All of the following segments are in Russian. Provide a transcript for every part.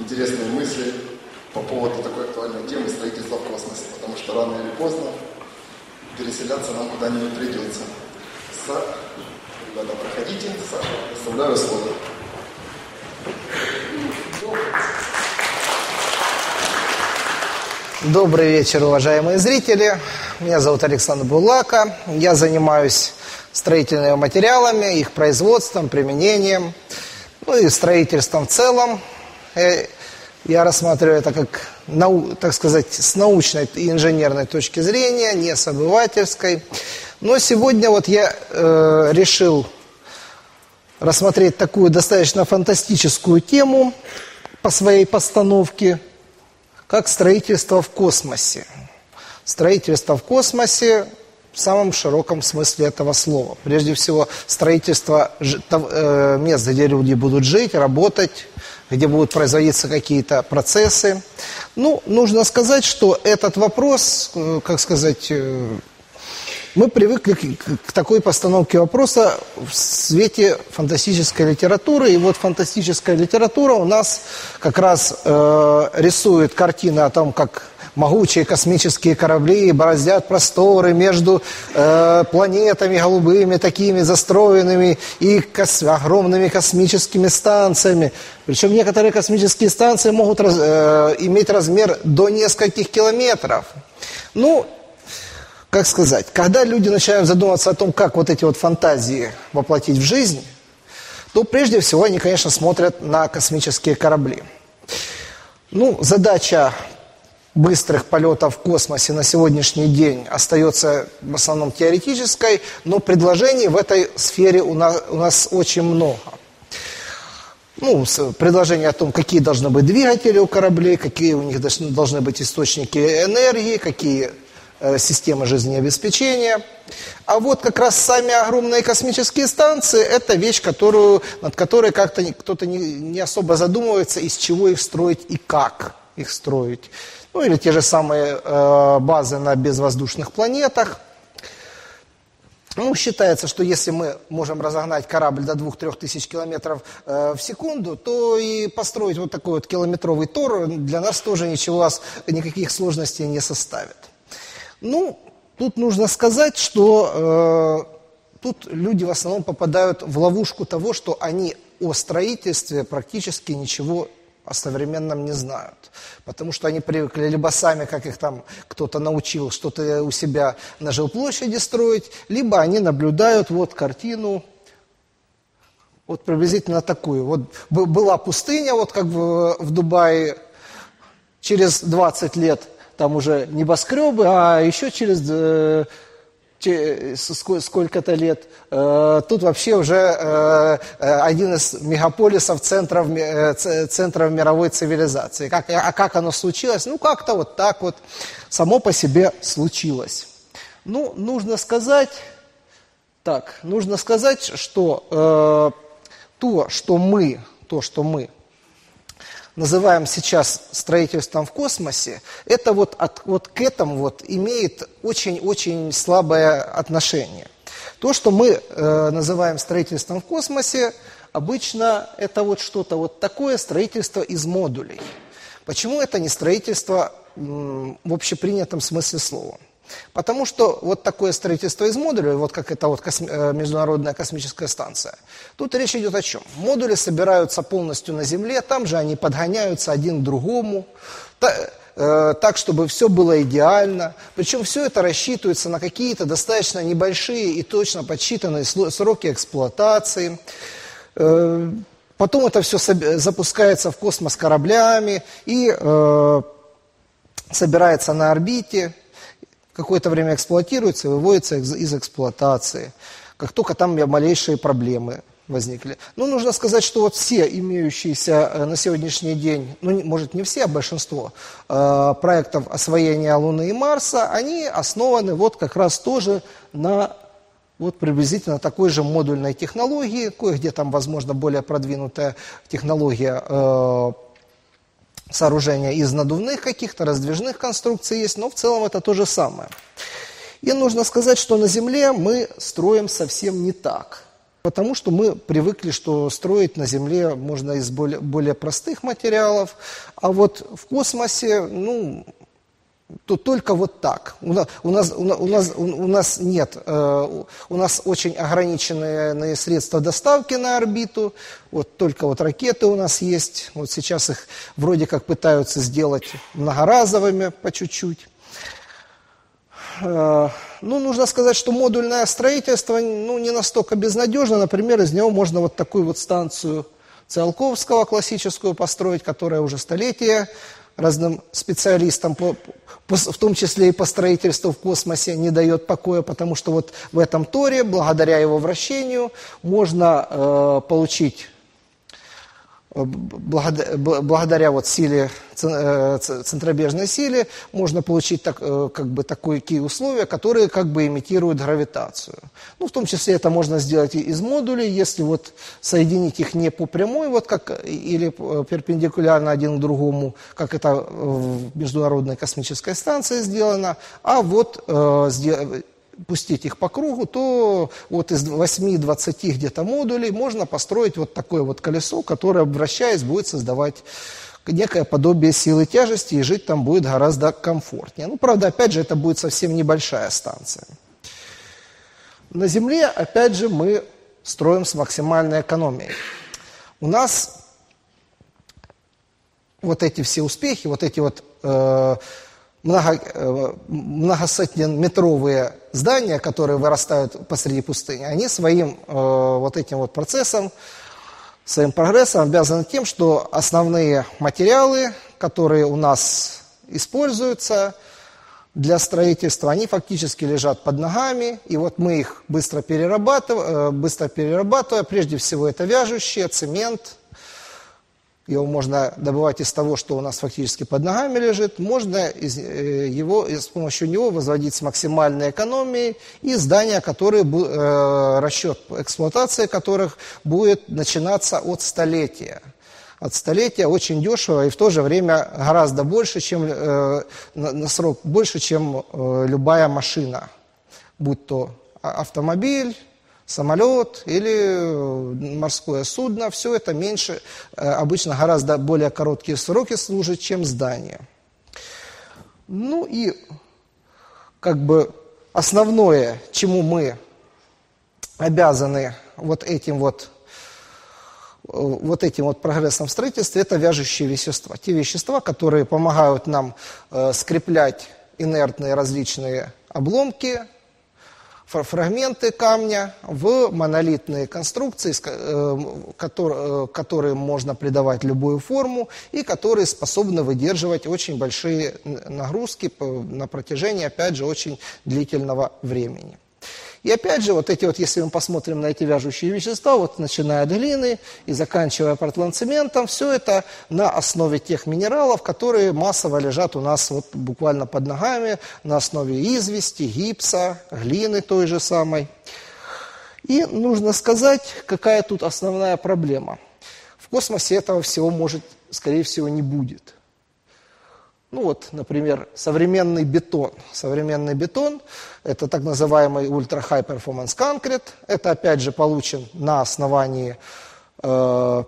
интересные мысли по поводу такой актуальной темы строительства в космосе, потому что рано или поздно переселяться нам куда-нибудь придется. Са... Ребята, проходите. Саша, оставляю слово. Добрый вечер, уважаемые зрители. Меня зовут Александр Булака. Я занимаюсь строительными материалами, их производством, применением, ну и строительством в целом. Я рассматриваю это как, так сказать, с научной и инженерной точки зрения, не с обывательской. Но сегодня вот я э, решил рассмотреть такую достаточно фантастическую тему по своей постановке, как строительство в космосе. Строительство в космосе в самом широком смысле этого слова. Прежде всего, строительство э, мест, где люди будут жить, работать, где будут производиться какие-то процессы. Ну, нужно сказать, что этот вопрос, э, как сказать, э, мы привыкли к, такой постановке вопроса в свете фантастической литературы. И вот фантастическая литература у нас как раз э, рисует картины о том, как могучие космические корабли бороздят просторы между э, планетами голубыми, такими застроенными, и кос огромными космическими станциями. Причем некоторые космические станции могут раз, э, иметь размер до нескольких километров. Ну, как сказать, когда люди начинают задумываться о том, как вот эти вот фантазии воплотить в жизнь, то прежде всего они, конечно, смотрят на космические корабли. Ну, задача быстрых полетов в космосе на сегодняшний день остается в основном теоретической, но предложений в этой сфере у нас, у нас очень много. Ну, предложения о том, какие должны быть двигатели у кораблей, какие у них должны, должны быть источники энергии, какие э, системы жизнеобеспечения. А вот как раз сами огромные космические станции – это вещь, которую, над которой как-то кто-то не, не особо задумывается, из чего их строить и как их строить. Ну или те же самые э, базы на безвоздушных планетах. Ну, считается, что если мы можем разогнать корабль до 2-3 тысяч километров э, в секунду, то и построить вот такой вот километровый тор для нас тоже ничего, никаких сложностей не составит. Ну, тут нужно сказать, что э, тут люди в основном попадают в ловушку того, что они о строительстве практически ничего о современном не знают. Потому что они привыкли либо сами, как их там кто-то научил, что-то у себя на жилплощади строить, либо они наблюдают вот картину, вот приблизительно такую. Вот была пустыня, вот как в, в Дубае, через 20 лет там уже небоскребы, а еще через э, сколько-то лет. Э, тут вообще уже э, э, один из мегаполисов, центров, центров мировой цивилизации. Как, а как оно случилось? Ну, как-то вот так вот само по себе случилось. Ну, нужно сказать, так, нужно сказать, что э, то, что мы, то, что мы называем сейчас строительством в космосе, это вот, от, вот к этому вот имеет очень-очень слабое отношение. То, что мы э, называем строительством в космосе, обычно это вот что-то вот такое строительство из модулей. Почему это не строительство в общепринятом смысле слова? Потому что вот такое строительство из модулей, вот как это вот косми э, Международная космическая станция, тут речь идет о чем? Модули собираются полностью на Земле, там же они подгоняются один к другому, э, так, чтобы все было идеально. Причем все это рассчитывается на какие-то достаточно небольшие и точно подсчитанные сроки эксплуатации. Э, потом это все запускается в космос кораблями и собирается на орбите какое-то время эксплуатируется выводится из эксплуатации. Как только там малейшие проблемы возникли. Ну, нужно сказать, что вот все имеющиеся э, на сегодняшний день, ну, может, не все, а большинство э, проектов освоения Луны и Марса, они основаны вот как раз тоже на вот приблизительно такой же модульной технологии, кое-где там, возможно, более продвинутая технология э, сооружения из надувных каких-то, раздвижных конструкций есть, но в целом это то же самое. И нужно сказать, что на Земле мы строим совсем не так. Потому что мы привыкли, что строить на Земле можно из более, более простых материалов, а вот в космосе, ну, то только вот так. У нас, у нас, у нас, у нас нет, э, у нас очень ограниченные средства доставки на орбиту, вот только вот ракеты у нас есть, вот сейчас их вроде как пытаются сделать многоразовыми по чуть-чуть. Э, ну, нужно сказать, что модульное строительство ну, не настолько безнадежно. Например, из него можно вот такую вот станцию Циолковского классическую построить, которая уже столетия разным специалистам, по, по, в том числе и по строительству в космосе, не дает покоя, потому что вот в этом торе, благодаря его вращению, можно э, получить благодаря вот силе, э, центробежной силе можно получить так, э, как бы такие условия, которые как бы имитируют гравитацию. Ну, в том числе это можно сделать и из модулей, если вот соединить их не по прямой, вот как, или э, перпендикулярно один к другому, как это в Международной космической станции сделано, а вот пустить их по кругу, то вот из 8-20 где-то модулей можно построить вот такое вот колесо, которое, вращаясь, будет создавать некое подобие силы тяжести, и жить там будет гораздо комфортнее. Ну, правда, опять же, это будет совсем небольшая станция. На Земле, опять же, мы строим с максимальной экономией. У нас вот эти все успехи, вот эти вот э, много, э, многосотнеметровые здания, которые вырастают посреди пустыни, они своим э, вот этим вот процессом, своим прогрессом обязаны тем, что основные материалы, которые у нас используются для строительства, они фактически лежат под ногами, и вот мы их быстро перерабатываем, э, быстро перерабатывая, прежде всего это вяжущие, цемент, его можно добывать из того, что у нас фактически под ногами лежит, можно из, э, его, с помощью него возводить с максимальной экономией и здания, которые, э, расчет эксплуатации которых будет начинаться от столетия. От столетия очень дешево и в то же время гораздо больше, чем, э, на, на срок больше, чем э, любая машина, будь то автомобиль, самолет или э, морское судно, все это меньше, э, обычно гораздо более короткие сроки служит, чем здание. Ну и как бы основное, чему мы обязаны вот этим вот э, вот этим вот прогрессом в строительстве, это вяжущие вещества. Те вещества, которые помогают нам э, скреплять инертные различные обломки, фрагменты камня в монолитные конструкции, э, э, которые можно придавать любую форму и которые способны выдерживать очень большие нагрузки на протяжении, опять же, очень длительного времени. И опять же, вот эти вот, если мы посмотрим на эти вяжущие вещества, вот начиная от глины и заканчивая портландцементом, все это на основе тех минералов, которые массово лежат у нас вот буквально под ногами, на основе извести, гипса, глины той же самой. И нужно сказать, какая тут основная проблема. В космосе этого всего может, скорее всего, не будет – ну вот, например, современный бетон. Современный бетон – это так называемый Ultra High Performance Concrete. Это, опять же, получен на основании э,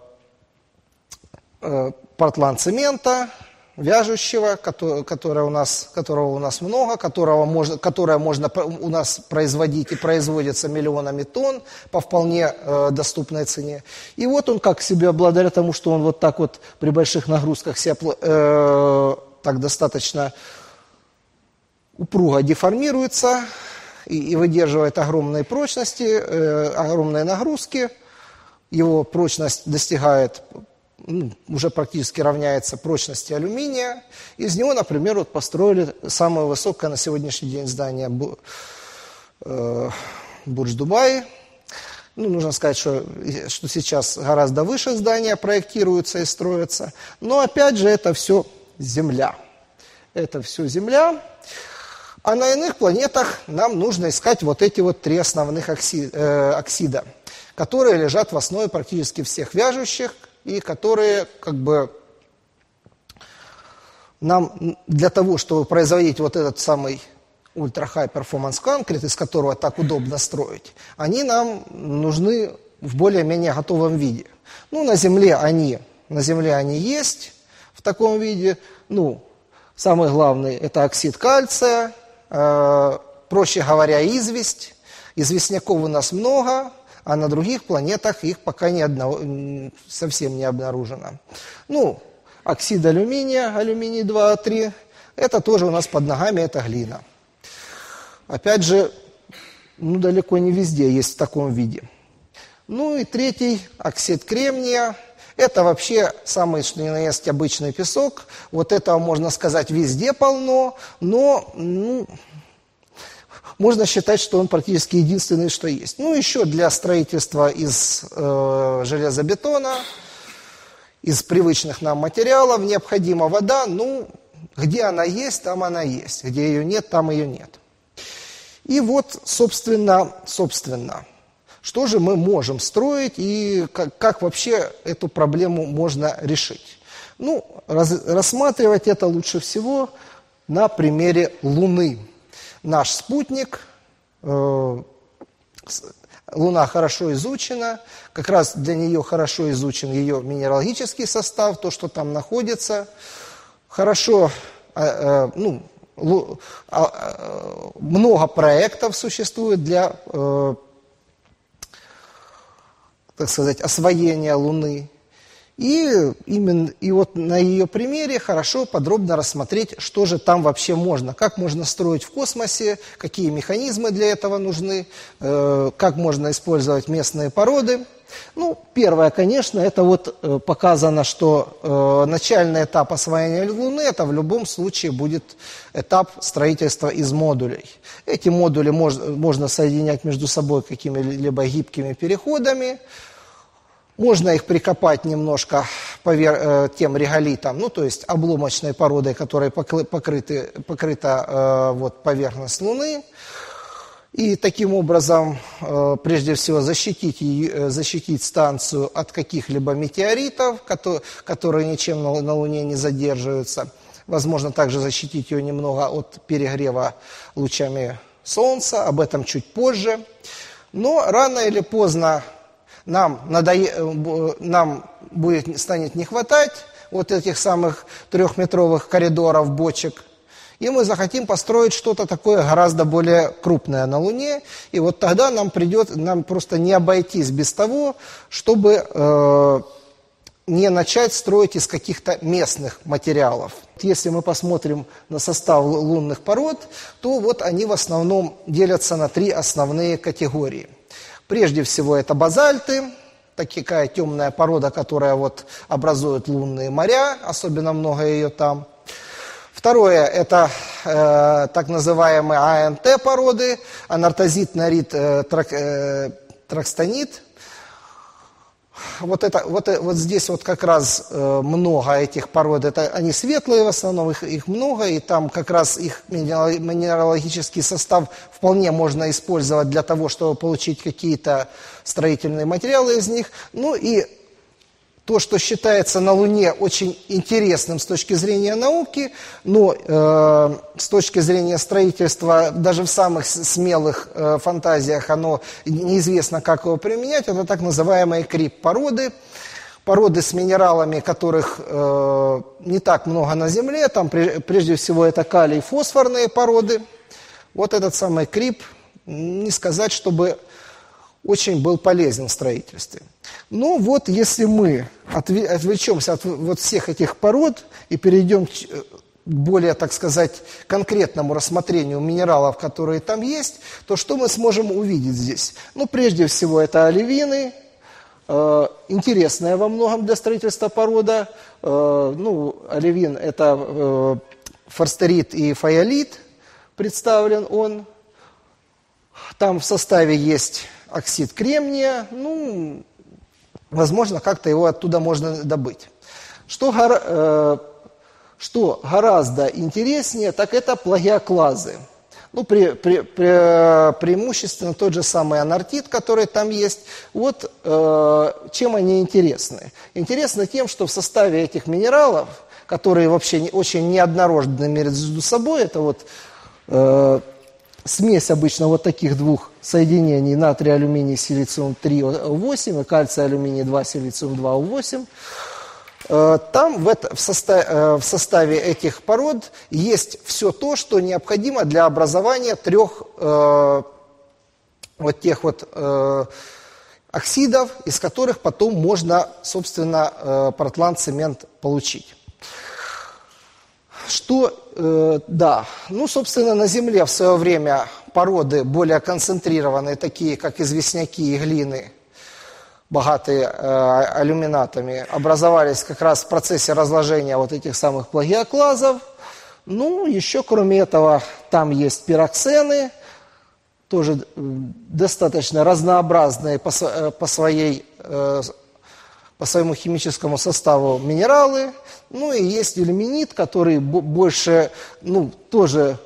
э, портланд-цемента, вяжущего, который, которое у нас, которого у нас много, которого можно, которое можно у нас производить и производится миллионами тонн по вполне э, доступной цене. И вот он как себе, благодаря тому, что он вот так вот при больших нагрузках себя э, так достаточно упруго деформируется и, и выдерживает огромные прочности, э, огромные нагрузки. Его прочность достигает, ну, уже практически равняется прочности алюминия. Из него, например, вот построили самое высокое на сегодняшний день здание э, Бурдж-Дубай. Ну, нужно сказать, что, что сейчас гораздо выше здания проектируются и строятся. Но опять же, это все Земля. Это все Земля. А на иных планетах нам нужно искать вот эти вот три основных э, оксида, которые лежат в основе практически всех вяжущих и которые как бы нам для того, чтобы производить вот этот самый ультра high performance concrete, из которого так удобно строить, они нам нужны в более-менее готовом виде. Ну, на Земле они, на Земле они есть в таком виде. Ну, самый главный – это оксид кальция, э, проще говоря, известь. Известняков у нас много, а на других планетах их пока не одно, совсем не обнаружено. Ну, оксид алюминия, алюминий 2А3, это тоже у нас под ногами, это глина. Опять же, ну, далеко не везде есть в таком виде. Ну и третий, оксид кремния. Это вообще самый, что ни на есть, обычный песок. Вот этого, можно сказать, везде полно, но ну, можно считать, что он практически единственный, что есть. Ну, еще для строительства из э, железобетона, из привычных нам материалов необходима вода. Ну, где она есть, там она есть. Где ее нет, там ее нет. И вот, собственно, собственно, что же мы можем строить и как, как вообще эту проблему можно решить? Ну, раз, рассматривать это лучше всего на примере Луны. Наш спутник, э, Луна хорошо изучена, как раз для нее хорошо изучен ее минералогический состав, то, что там находится. Хорошо, э, э, ну, а, э, много проектов существует для, э, так сказать, освоения Луны. И, именно, и вот на ее примере хорошо подробно рассмотреть, что же там вообще можно, как можно строить в космосе, какие механизмы для этого нужны, э, как можно использовать местные породы. Ну, первое, конечно, это вот э, показано, что э, начальный этап освоения Луны, это в любом случае будет этап строительства из модулей. Эти модули мож, можно соединять между собой какими-либо гибкими переходами, можно их прикопать немножко повер, э, тем реголитом, ну, то есть обломочной породой, которой покрыты, покрыта э, вот, поверхность Луны и таким образом, э, прежде всего, защитить, э, защитить станцию от каких-либо метеоритов, которые ничем на Луне не задерживаются. Возможно, также защитить ее немного от перегрева лучами Солнца, об этом чуть позже. Но рано или поздно нам, надое... Э, нам будет, станет не хватать вот этих самых трехметровых коридоров, бочек – и мы захотим построить что-то такое гораздо более крупное на Луне, и вот тогда нам придет, нам просто не обойтись без того, чтобы э, не начать строить из каких-то местных материалов. Если мы посмотрим на состав лунных пород, то вот они в основном делятся на три основные категории. Прежде всего это базальты, такая темная порода, которая вот образует лунные моря, особенно много ее там. Второе – это э, так называемые АНТ породы, анартозит, нарит, э, трак, э, тракстанит. Вот, это, вот, э, вот здесь вот как раз э, много этих пород, это, они светлые в основном, их, их много, и там как раз их минералогический состав вполне можно использовать для того, чтобы получить какие-то строительные материалы из них. Ну и то, что считается на Луне очень интересным с точки зрения науки, но э, с точки зрения строительства, даже в самых смелых э, фантазиях, оно неизвестно, как его применять, это так называемые крип-породы, породы с минералами, которых э, не так много на Земле, там прежде всего это калий-фосфорные породы. Вот этот самый крип, не сказать, чтобы очень был полезен в строительстве. Ну вот, если мы отвлечемся от вот всех этих пород и перейдем к э, более, так сказать, конкретному рассмотрению минералов, которые там есть, то что мы сможем увидеть здесь? Ну, прежде всего, это оливины, э, интересная во многом для строительства порода. Э, ну, оливин – это форстерит и фаялит, представлен он. Там в составе есть оксид кремния, ну, возможно, как-то его оттуда можно добыть. Что, гора, э, что гораздо интереснее, так это плагиоклазы. Ну, при, при, при, преимущественно тот же самый анартит, который там есть. Вот э, чем они интересны? Интересны тем, что в составе этих минералов, которые вообще не, очень неоднородны между собой, это вот э, смесь обычно вот таких двух соединений натрий, алюминий, силициум 3, 8 и кальций, алюминий 2, силициум 2, 8. Э, там в, это, в, состав, э, в составе этих пород есть все то, что необходимо для образования трех э, вот тех вот э, оксидов, из которых потом можно, собственно, э, портланд-цемент получить. Что, э, да, ну, собственно, на Земле в свое время породы более концентрированные, такие как известняки и глины, богатые алюминатами, образовались как раз в процессе разложения вот этих самых плагиоклазов. Ну, еще кроме этого, там есть пироксены, тоже достаточно разнообразные по, по, своей, по своему химическому составу минералы. Ну и есть иллюминит, который больше, ну, тоже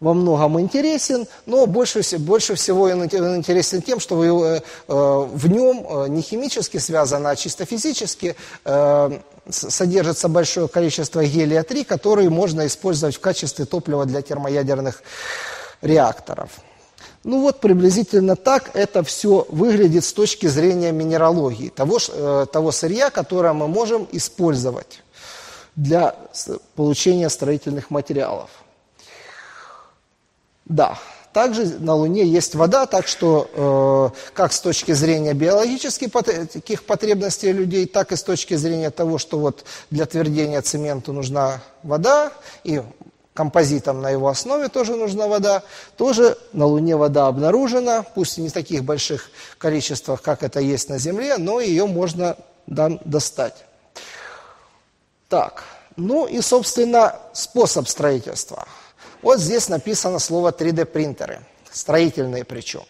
во многом интересен, но больше, больше всего он интересен тем, что вы, э, в нем э, не химически связано, а чисто физически э, содержится большое количество гелия-3, который можно использовать в качестве топлива для термоядерных реакторов. Ну вот приблизительно так это все выглядит с точки зрения минералогии, того, того сырья, которое мы можем использовать для получения строительных материалов. Да, также на Луне есть вода, так что э, как с точки зрения биологических таких потребностей людей, так и с точки зрения того, что вот для твердения цементу нужна вода, и композитам на его основе тоже нужна вода, тоже на Луне вода обнаружена, пусть не в таких больших количествах, как это есть на Земле, но ее можно да, достать. Так, ну и, собственно, способ строительства – вот здесь написано слово 3D принтеры, строительные причем.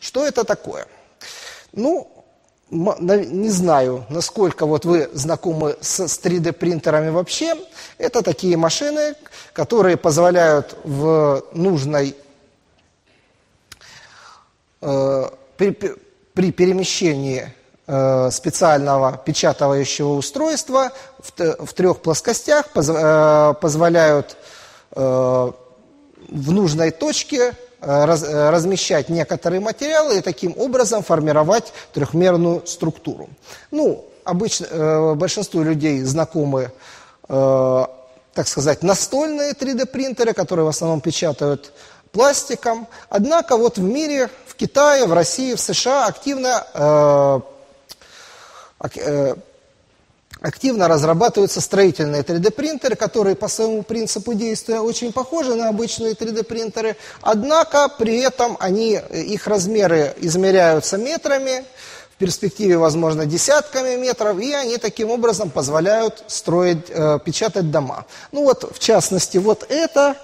Что это такое? Ну, не знаю, насколько вот вы знакомы с 3D принтерами вообще. Это такие машины, которые позволяют в нужной э, при, при перемещении э, специального печатающего устройства в, трех плоскостях э, позволяют в нужной точке э, раз, э, размещать некоторые материалы и таким образом формировать трехмерную структуру. Ну, обычно э, большинству людей знакомы, так сказать, настольные 3D-принтеры, которые в основном печатают пластиком. Однако вот в мире, в Китае, в России, в США активно активно разрабатываются строительные 3D-принтеры, которые по своему принципу действия очень похожи на обычные 3D-принтеры, однако при этом они, их размеры измеряются метрами, в перспективе, возможно, десятками метров, и они таким образом позволяют строить, э, печатать дома. Ну вот, в частности, вот эта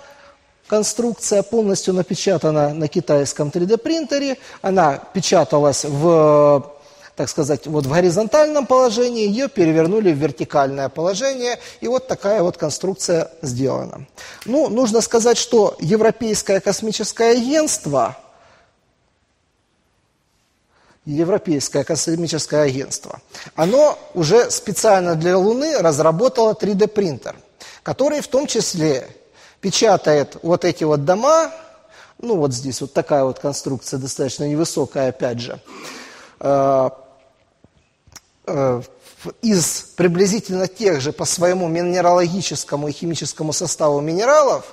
конструкция полностью напечатана на китайском 3D-принтере, она печаталась в так сказать, вот в горизонтальном положении, ее перевернули в вертикальное положение, и вот такая вот конструкция сделана. Ну, нужно сказать, что Европейское космическое агентство, Европейское космическое агентство, оно уже специально для Луны разработало 3D-принтер, который в том числе печатает вот эти вот дома, ну вот здесь вот такая вот конструкция достаточно невысокая, опять же, э, из приблизительно тех же по своему минералогическому и химическому составу минералов,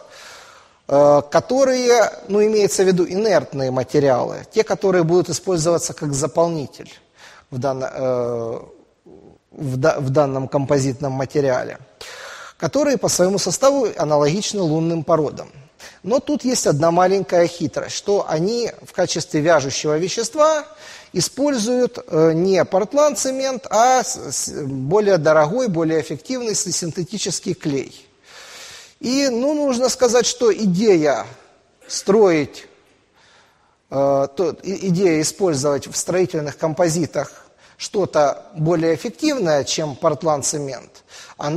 э, которые, ну, имеется в виду инертные материалы, те, которые будут использоваться как заполнитель в, дан, э, в, в данном композитном материале, которые по своему составу аналогичны лунным породам. Но тут есть одна маленькая хитрость, что они в качестве вяжущего вещества используют э, не портланд-цемент, а более дорогой, более эффективный синтетический клей. И ну, нужно сказать, что идея строить, э, идея использовать в строительных композитах что-то более эффективное, чем портланд-цемент, а,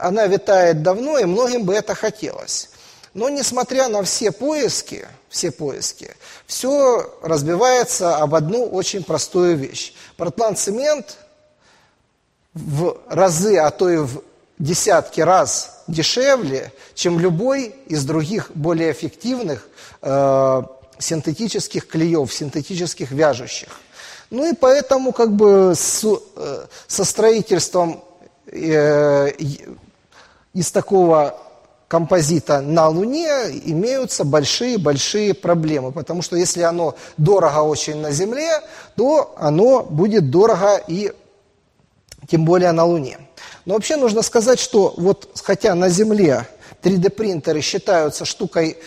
она витает давно, и многим бы это хотелось. Но несмотря на все поиски, все поиски, все разбивается об одну очень простую вещь. Портланд-цемент в разы, а то и в десятки раз дешевле, чем любой из других более эффективных э, синтетических клеев, синтетических вяжущих. Ну и поэтому как бы с, э, со строительством э, из такого композита на Луне имеются большие-большие проблемы, потому что если оно дорого очень на Земле, то оно будет дорого и тем более на Луне. Но вообще нужно сказать, что вот хотя на Земле 3D-принтеры считаются штукой,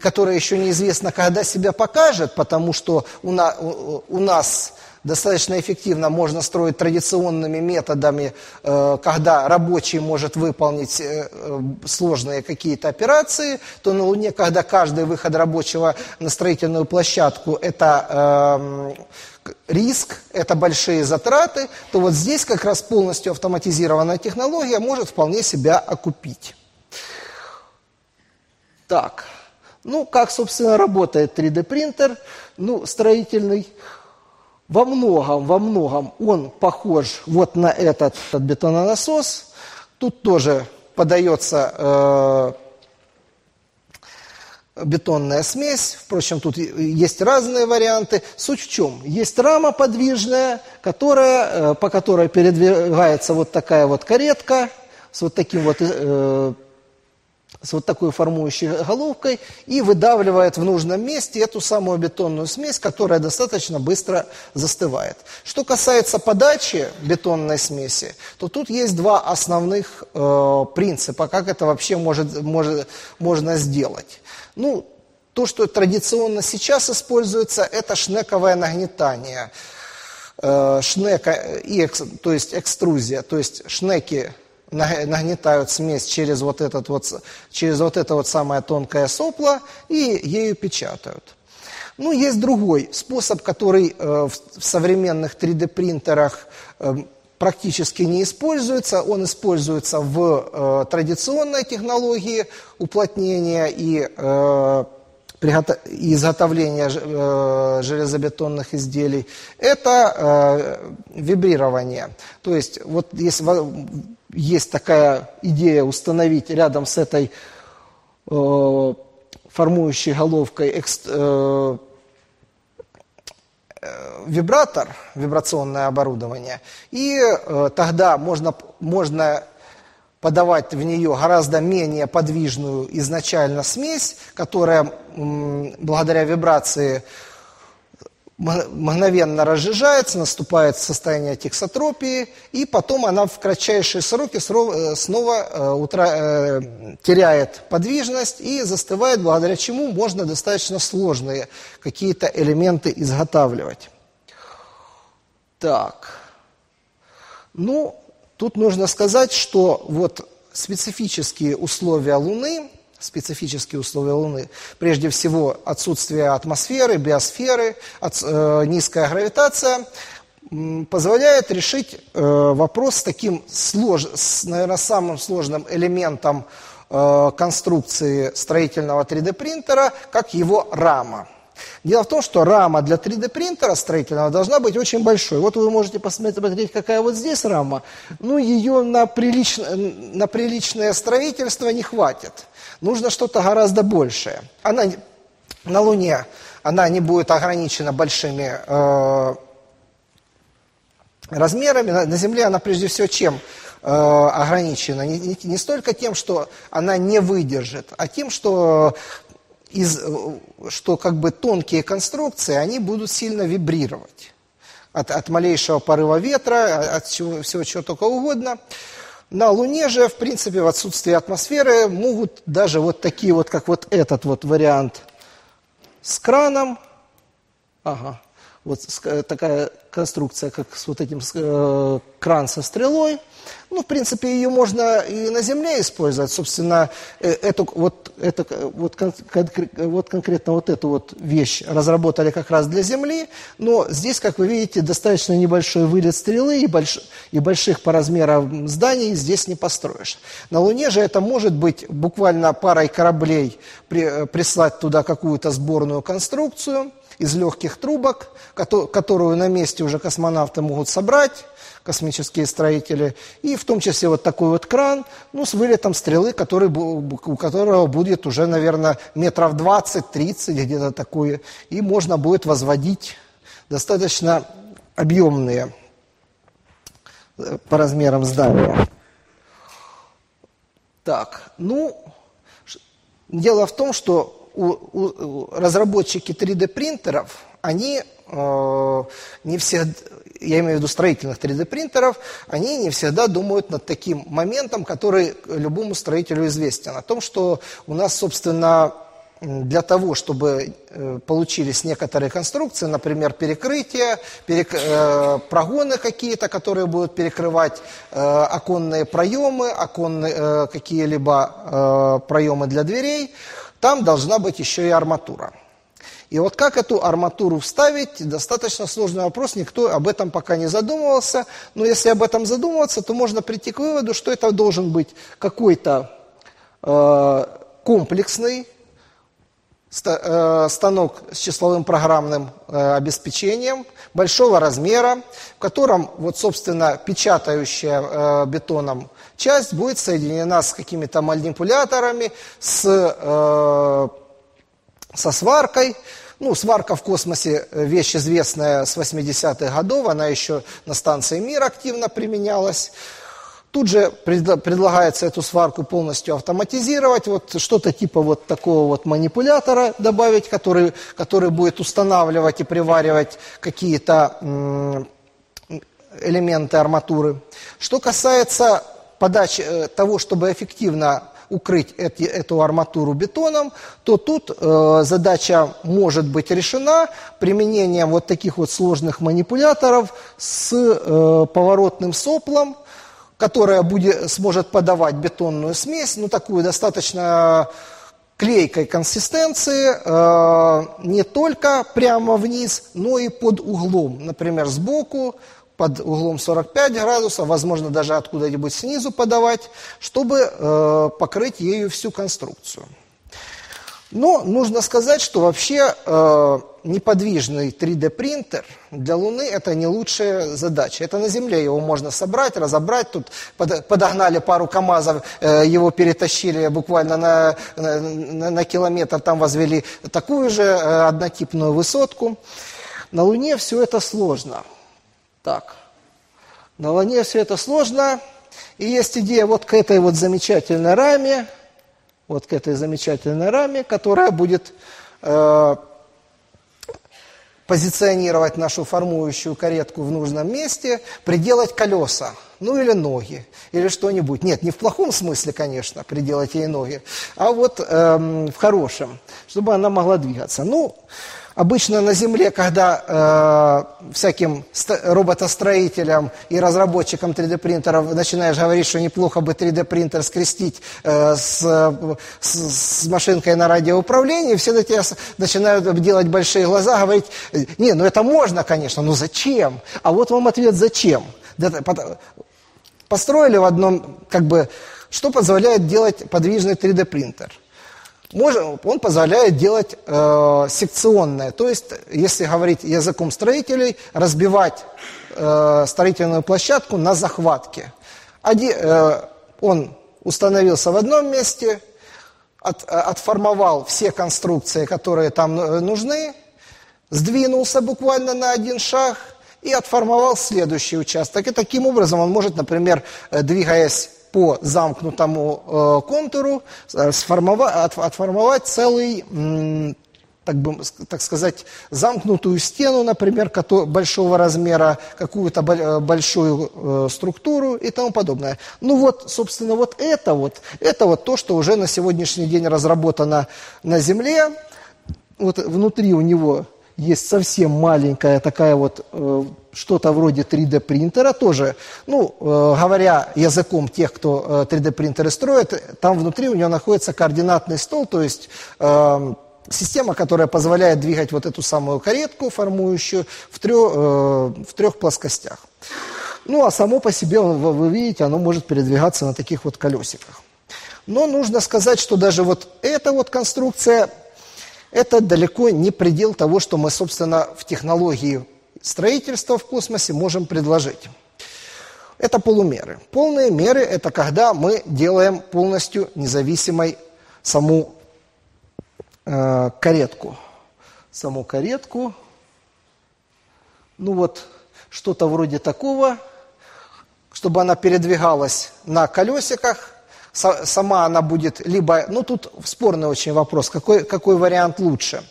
которая еще неизвестно, когда себя покажет, потому что у, на, у нас достаточно эффективно можно строить традиционными методами, э, когда рабочий может выполнить э, э, сложные какие-то операции, то на Луне, когда каждый выход рабочего на строительную площадку – это эм, риск, это большие затраты, то вот здесь как раз полностью автоматизированная технология может вполне себя окупить. Так, ну как, собственно, работает 3D-принтер, ну, строительный. Во многом, во многом он похож вот на этот, этот бетононасос. Тут тоже подается э, бетонная смесь. Впрочем, тут есть разные варианты. Суть в чем? Есть рама подвижная, которая, э, по которой передвигается вот такая вот каретка с вот таким вот э, с вот такой формующей головкой и выдавливает в нужном месте эту самую бетонную смесь, которая достаточно быстро застывает. Что касается подачи бетонной смеси, то тут есть два основных э, принципа, как это вообще может, может, можно сделать. Ну, то, что традиционно сейчас используется, это шнековое нагнетание. Э, шнека, и, то есть экструзия, то есть шнеки нагнетают смесь через вот, этот вот, через вот это вот самое тонкое сопло и ею печатают. Ну, есть другой способ, который э, в, современных 3D-принтерах э, практически не используется. Он используется в э, традиционной технологии уплотнения и изготовления железобетонных изделий, это вибрирование. То есть вот если есть такая идея установить рядом с этой э, формующей головкой э, э, вибратор, вибрационное оборудование, и тогда можно, можно подавать в нее гораздо менее подвижную изначально смесь, которая благодаря вибрации мгновенно разжижается, наступает состояние тексотропии, и потом она в кратчайшие сроки э, снова э. Э, теряет подвижность и застывает, благодаря чему можно достаточно сложные какие-то элементы изготавливать. Так. Ну, тут нужно сказать, что вот специфические условия Луны – специфические условия Луны. Прежде всего, отсутствие атмосферы, биосферы, от, э, низкая гравитация позволяет решить э, вопрос с таким, слож, с, наверное, самым сложным элементом э, конструкции строительного 3D-принтера, как его рама. Дело в том, что рама для 3D принтера строительного должна быть очень большой. Вот вы можете посмотреть, какая вот здесь рама. Ну, ее на, прилич... на приличное строительство не хватит. Нужно что-то гораздо большее. Она на Луне она не будет ограничена большими э, размерами. На, на Земле она прежде всего чем э, ограничена? Не, не, не столько тем, что она не выдержит, а тем, что из, что как бы тонкие конструкции, они будут сильно вибрировать от, от малейшего порыва ветра, от всего, всего чего только угодно. На Луне же, в принципе, в отсутствии атмосферы могут даже вот такие вот, как вот этот вот вариант с краном, ага, вот такая конструкция, как с вот этим э, кран со стрелой. Ну, в принципе, ее можно и на Земле использовать. Собственно, э, эту, вот, это, вот, кон, вот конкретно вот эту вот вещь разработали как раз для Земли. Но здесь, как вы видите, достаточно небольшой вылет стрелы и, больш, и больших по размерам зданий здесь не построишь. На Луне же это может быть буквально парой кораблей при, прислать туда какую-то сборную конструкцию – из легких трубок, которую на месте уже космонавты могут собрать, космические строители, и в том числе вот такой вот кран, ну, с вылетом стрелы, который, у которого будет уже, наверное, метров 20-30, где-то такое, и можно будет возводить достаточно объемные э, по размерам здания. Так, ну, дело в том, что у, у, разработчики 3D принтеров, они э, не всегда, я имею в виду строительных 3D принтеров, они не всегда думают над таким моментом, который любому строителю известен, о том, что у нас, собственно, для того, чтобы э, получились некоторые конструкции, например, перекрытия, перек... Э, прогоны какие-то, которые будут перекрывать э, оконные проемы, оконные какие-либо проемы для дверей, там должна быть еще и арматура. И вот как эту арматуру вставить, достаточно сложный вопрос, никто об этом пока не задумывался. Но если об этом задумываться, то можно прийти к выводу, что это должен быть какой-то э, комплексный Э, станок с числовым программным э, обеспечением большого размера, в котором, вот, собственно, печатающая э, бетоном часть будет соединена с какими-то манипуляторами, с, со сваркой. Ну, сварка в космосе вещь известная с 80-х годов, она еще на станции «Мир» активно применялась. Тут же предлагается эту сварку полностью автоматизировать, вот что-то типа вот такого вот манипулятора добавить, который, который будет устанавливать и приваривать какие-то элементы арматуры. Что касается подачи э, того, чтобы эффективно укрыть эти, эту арматуру бетоном, то тут э, задача может быть решена применением вот таких вот сложных манипуляторов с э, поворотным соплом, которая будет, сможет подавать бетонную смесь, ну такую достаточно клейкой консистенции, э, не только прямо вниз, но и под углом, например, сбоку, под углом 45 градусов, возможно, даже откуда-нибудь снизу подавать, чтобы э, покрыть ею всю конструкцию. Но нужно сказать, что вообще э, неподвижный 3D принтер для Луны это не лучшая задача. Это на Земле его можно собрать, разобрать. Тут под, подогнали пару КАМАЗов, э, его перетащили буквально на, на, на километр, там возвели такую же э, однотипную высотку. На Луне все это сложно. Так, на Луне все это сложно. И есть идея вот к этой вот замечательной раме, вот к этой замечательной раме, которая будет э, позиционировать нашу формующую каретку в нужном месте, приделать колеса, ну или ноги, или что-нибудь. Нет, не в плохом смысле, конечно, приделать ей ноги, а вот э, в хорошем, чтобы она могла двигаться. Ну, Обычно на Земле, когда э, всяким роботостроителям и разработчикам 3D-принтеров начинаешь говорить, что неплохо бы 3D-принтер скрестить э, с, с, с машинкой на радиоуправлении, все на тебя начинают делать большие глаза, говорить, не, ну это можно, конечно, но зачем? А вот вам ответ, зачем? Построили в одном, как бы, что позволяет делать подвижный 3D-принтер – он позволяет делать э, секционное, то есть, если говорить языком строителей, разбивать э, строительную площадку на захватки. Один, э, он установился в одном месте, от, отформовал все конструкции, которые там э, нужны, сдвинулся буквально на один шаг и отформовал следующий участок. И таким образом он может, например, э, двигаясь по замкнутому э, контуру э, сформовать, отформовать целый, так, бы, так сказать, замкнутую стену, например, большого размера, какую-то э, большую структуру и тому подобное. Ну вот, собственно, вот это вот, это вот то, что уже на сегодняшний день разработано на Земле. Вот внутри у него есть совсем маленькая такая вот что-то вроде 3D принтера тоже, ну, э, говоря языком тех, кто э, 3D принтеры строит, там внутри у него находится координатный стол, то есть э, система, которая позволяет двигать вот эту самую каретку, формующую в трех, э, в трех плоскостях. Ну, а само по себе, вы видите, оно может передвигаться на таких вот колесиках. Но нужно сказать, что даже вот эта вот конструкция это далеко не предел того, что мы, собственно, в технологии строительства в космосе можем предложить. Это полумеры. Полные меры – это когда мы делаем полностью независимой саму э, каретку. Саму каретку. Ну вот, что-то вроде такого, чтобы она передвигалась на колесиках. Сама она будет либо, ну тут спорный очень вопрос, какой, какой вариант лучше.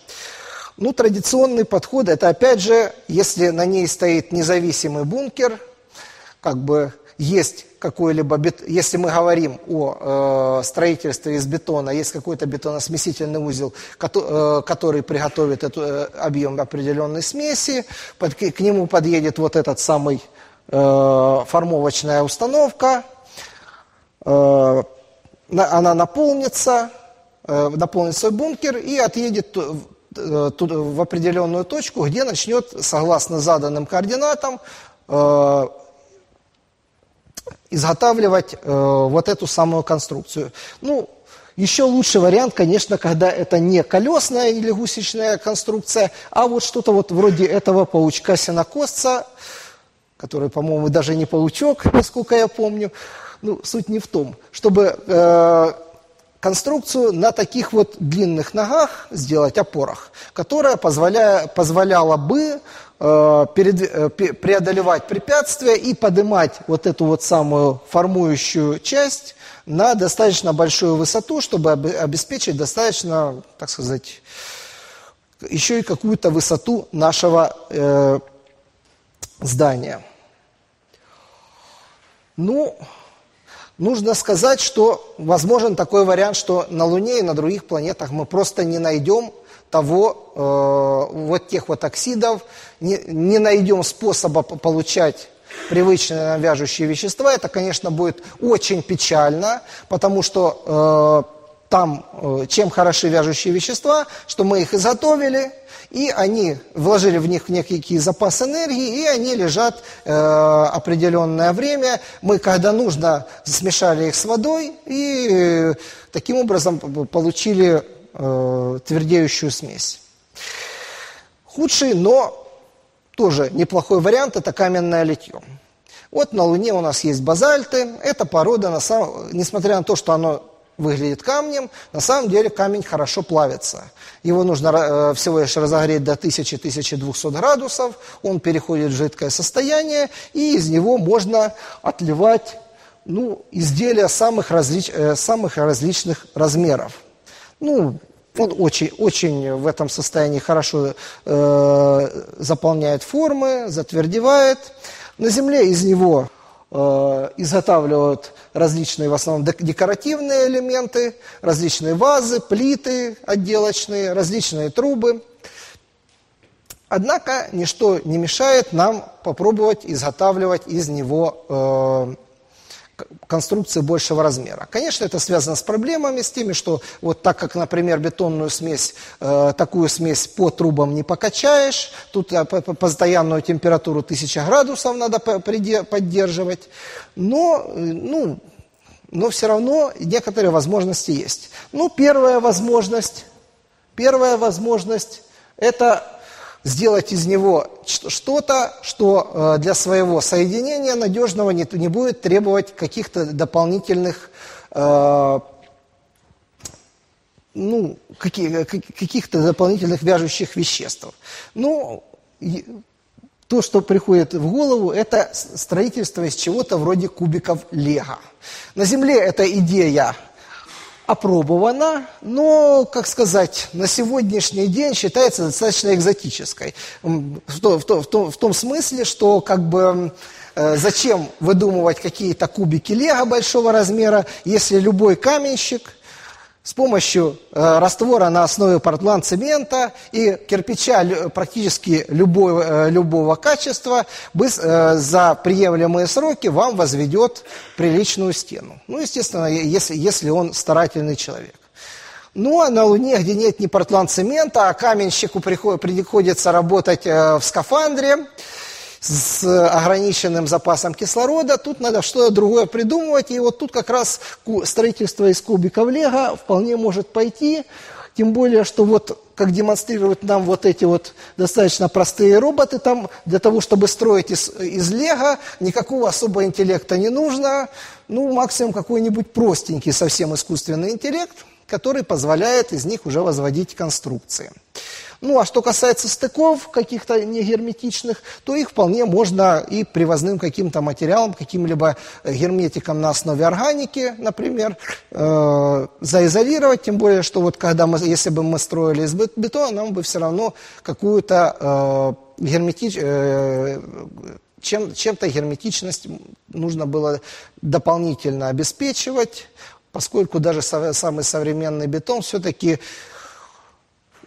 Ну, традиционный подход – это, опять же, если на ней стоит независимый бункер – как бы есть какой-либо, если мы говорим о э, строительстве из бетона, есть какой-то бетоносмесительный узел, который, э, который приготовит этот э, объем определенной смеси, под, к нему подъедет вот этот самый э, формовочная установка, э, она наполнится, э, наполнит свой бункер и отъедет в определенную точку, где начнет, согласно заданным координатам, э, изготавливать э, вот эту самую конструкцию. Ну, еще лучший вариант, конечно, когда это не колесная или гусечная конструкция, а вот что-то вот вроде этого паучка-сенокосца, который, по-моему, даже не паучок, насколько я помню. Ну, суть не в том, чтобы э, конструкцию на таких вот длинных ногах сделать, опорах, которая позволяя, позволяла бы Э, э, преодолевать препятствия и поднимать вот эту вот самую формующую часть на достаточно большую высоту, чтобы обеспечить достаточно, так сказать, еще и какую-то высоту нашего э, здания. Ну, нужно сказать, что возможен такой вариант, что на Луне и на других планетах мы просто не найдем того, э, вот тех вот оксидов, не, не найдем способа получать привычные нам вяжущие вещества, это, конечно, будет очень печально, потому что э, там, э, чем хороши вяжущие вещества, что мы их изготовили, и они вложили в них некий запас энергии, и они лежат э, определенное время. Мы, когда нужно, смешали их с водой, и э, таким образом получили э, твердеющую смесь. Худший, но тоже неплохой вариант – это каменное литье. Вот на Луне у нас есть базальты. Эта порода, на самом, несмотря на то, что оно выглядит камнем, на самом деле камень хорошо плавится. Его нужно э, всего лишь разогреть до 1000-1200 градусов, он переходит в жидкое состояние, и из него можно отливать ну, изделия самых, различ, э, самых различных размеров. Ну, он очень, очень в этом состоянии хорошо э, заполняет формы, затвердевает. На Земле из него изготавливают различные, в основном, декоративные элементы, различные вазы, плиты отделочные, различные трубы. Однако ничто не мешает нам попробовать изготавливать из него э, конструкции большего размера. Конечно, это связано с проблемами, с теми, что вот так как, например, бетонную смесь, э, такую смесь по трубам не покачаешь, тут э, постоянную температуру 1000 градусов надо поддерживать, но, э, ну, но все равно некоторые возможности есть. Ну, первая возможность, первая возможность – это сделать из него что-то, что э, для своего соединения надежного не, не будет требовать каких-то дополнительных э, ну, каких-то дополнительных вяжущих веществ. Ну, то, что приходит в голову, это строительство из чего-то вроде кубиков лего. На Земле эта идея опробована, но, как сказать, на сегодняшний день считается достаточно экзотической. В, то, в, то, в, том, в том смысле, что как бы э, зачем выдумывать какие-то кубики лего большого размера, если любой каменщик – с помощью э, раствора на основе портланд-цемента и кирпича практически любой, э, любого качества быс, э, за приемлемые сроки вам возведет приличную стену. Ну, естественно, если, если он старательный человек. Ну, а на Луне, где нет ни портланд-цемента, а каменщику приходится работать э, в скафандре, с ограниченным запасом кислорода, тут надо что-то другое придумывать, и вот тут как раз строительство из кубиков лего вполне может пойти, Тем более, что вот, как демонстрируют нам вот эти вот достаточно простые роботы, там для того, чтобы строить из, из лего, никакого особого интеллекта не нужно. Ну, максимум какой-нибудь простенький совсем искусственный интеллект, который позволяет из них уже возводить конструкции. Ну, а что касается стыков каких-то негерметичных, то их вполне можно и привозным каким-то материалом, каким-либо э, герметиком на основе органики, например, э, заизолировать, тем более, что вот когда мы, если бы мы строили из бетона, нам бы все равно какую-то э, герметич... Э, чем, чем-то герметичность нужно было дополнительно обеспечивать, поскольку даже самый современный бетон все-таки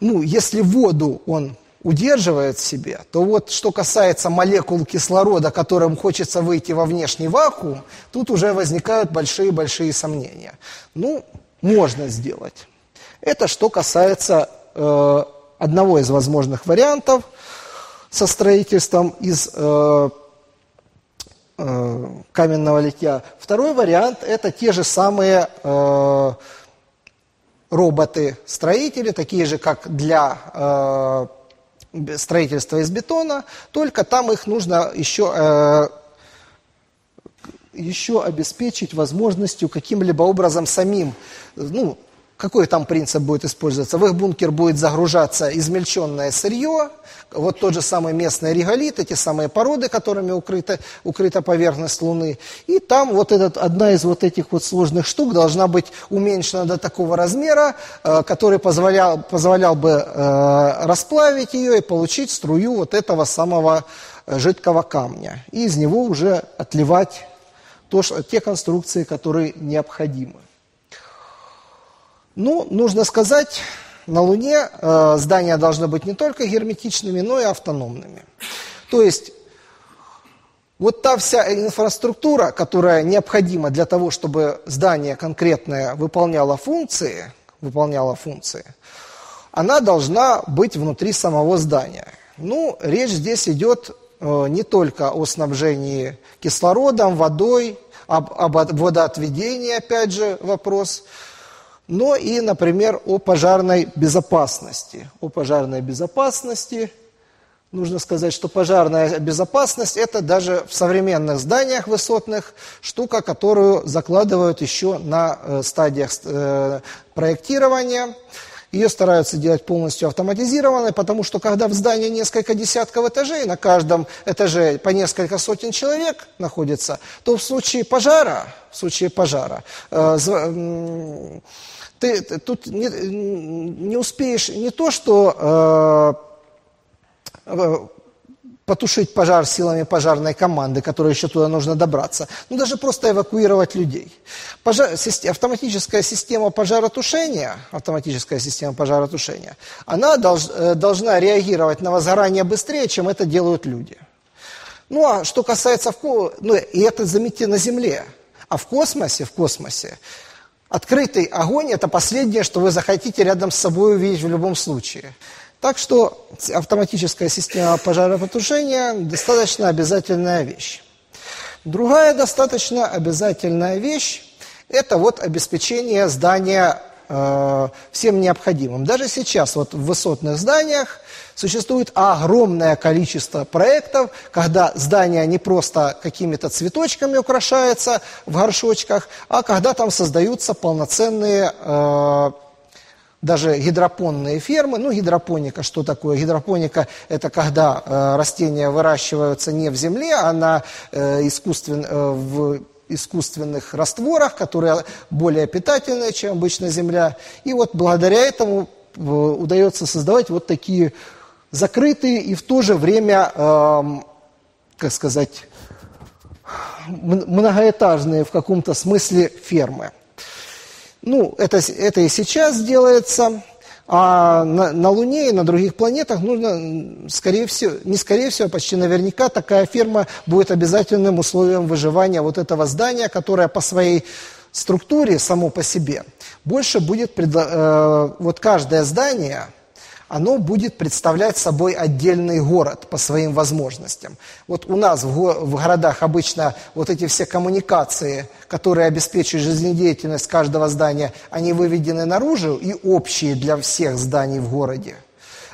ну, если воду он удерживает в себе, то вот что касается молекул кислорода, которым хочется выйти во внешний вакуум, тут уже возникают большие-большие сомнения. Ну, можно сделать. Это что касается э, одного из возможных вариантов со строительством из э, э, каменного литья. Второй вариант – это те же самые э, роботы-строители, такие же, как для э, строительства из бетона, только там их нужно еще, э, еще обеспечить возможностью каким-либо образом самим, ну, какой там принцип будет использоваться? В их бункер будет загружаться измельченное сырье, вот тот же самый местный реголит, эти самые породы, которыми укрыта, укрыта поверхность Луны. И там вот этот, одна из вот этих вот сложных штук должна быть уменьшена до такого размера, э, который позволял, позволял бы э, расплавить ее и получить струю вот этого самого э, жидкого камня. И из него уже отливать то, что, те конструкции, которые необходимы. Ну, нужно сказать, на Луне э, здания должны быть не только герметичными, но и автономными. То есть вот та вся инфраструктура, которая необходима для того, чтобы здание конкретное выполняло функции, выполняло функции, она должна быть внутри самого здания. Ну, речь здесь идет э, не только о снабжении кислородом, водой, об, об водоотведении, опять же, вопрос – но и, например, о пожарной безопасности. О пожарной безопасности нужно сказать, что пожарная безопасность – это даже в современных зданиях высотных штука, которую закладывают еще на э, стадиях э, проектирования. Ее стараются делать полностью автоматизированной, потому что когда в здании несколько десятков этажей, на каждом этаже по несколько сотен человек находится, то в случае пожара, в случае пожара, э, ты, тут не, не успеешь не то, что э, э, потушить пожар силами пожарной команды, которой еще туда нужно добраться, но даже просто эвакуировать людей. Пожар, система, автоматическая система пожаротушения, автоматическая система пожаротушения, она долж, э, должна реагировать на возгорание быстрее, чем это делают люди. Ну а что касается, ну и это заметьте на Земле, а в космосе, в космосе Открытый огонь – это последнее, что вы захотите рядом с собой увидеть в любом случае. Так что автоматическая система пожаропотушения – достаточно обязательная вещь. Другая достаточно обязательная вещь – это вот обеспечение здания э, всем необходимым. Даже сейчас вот в высотных зданиях Существует огромное количество проектов, когда здание не просто какими-то цветочками украшается в горшочках, а когда там создаются полноценные э, даже гидропонные фермы. Ну, гидропоника, что такое? Гидропоника – это когда э, растения выращиваются не в земле, а на э, искусствен, э, в искусственных растворах, которые более питательные, чем обычно земля. И вот благодаря этому э, удается создавать вот такие закрытые и в то же время, э, как сказать, многоэтажные в каком-то смысле фермы. Ну, это, это и сейчас делается, а на, на Луне и на других планетах нужно, скорее всего, не скорее всего, почти наверняка такая ферма будет обязательным условием выживания вот этого здания, которое по своей структуре само по себе больше будет, предла- э, вот каждое здание – оно будет представлять собой отдельный город по своим возможностям. Вот у нас в, го в городах обычно вот эти все коммуникации, которые обеспечивают жизнедеятельность каждого здания, они выведены наружу и общие для всех зданий в городе.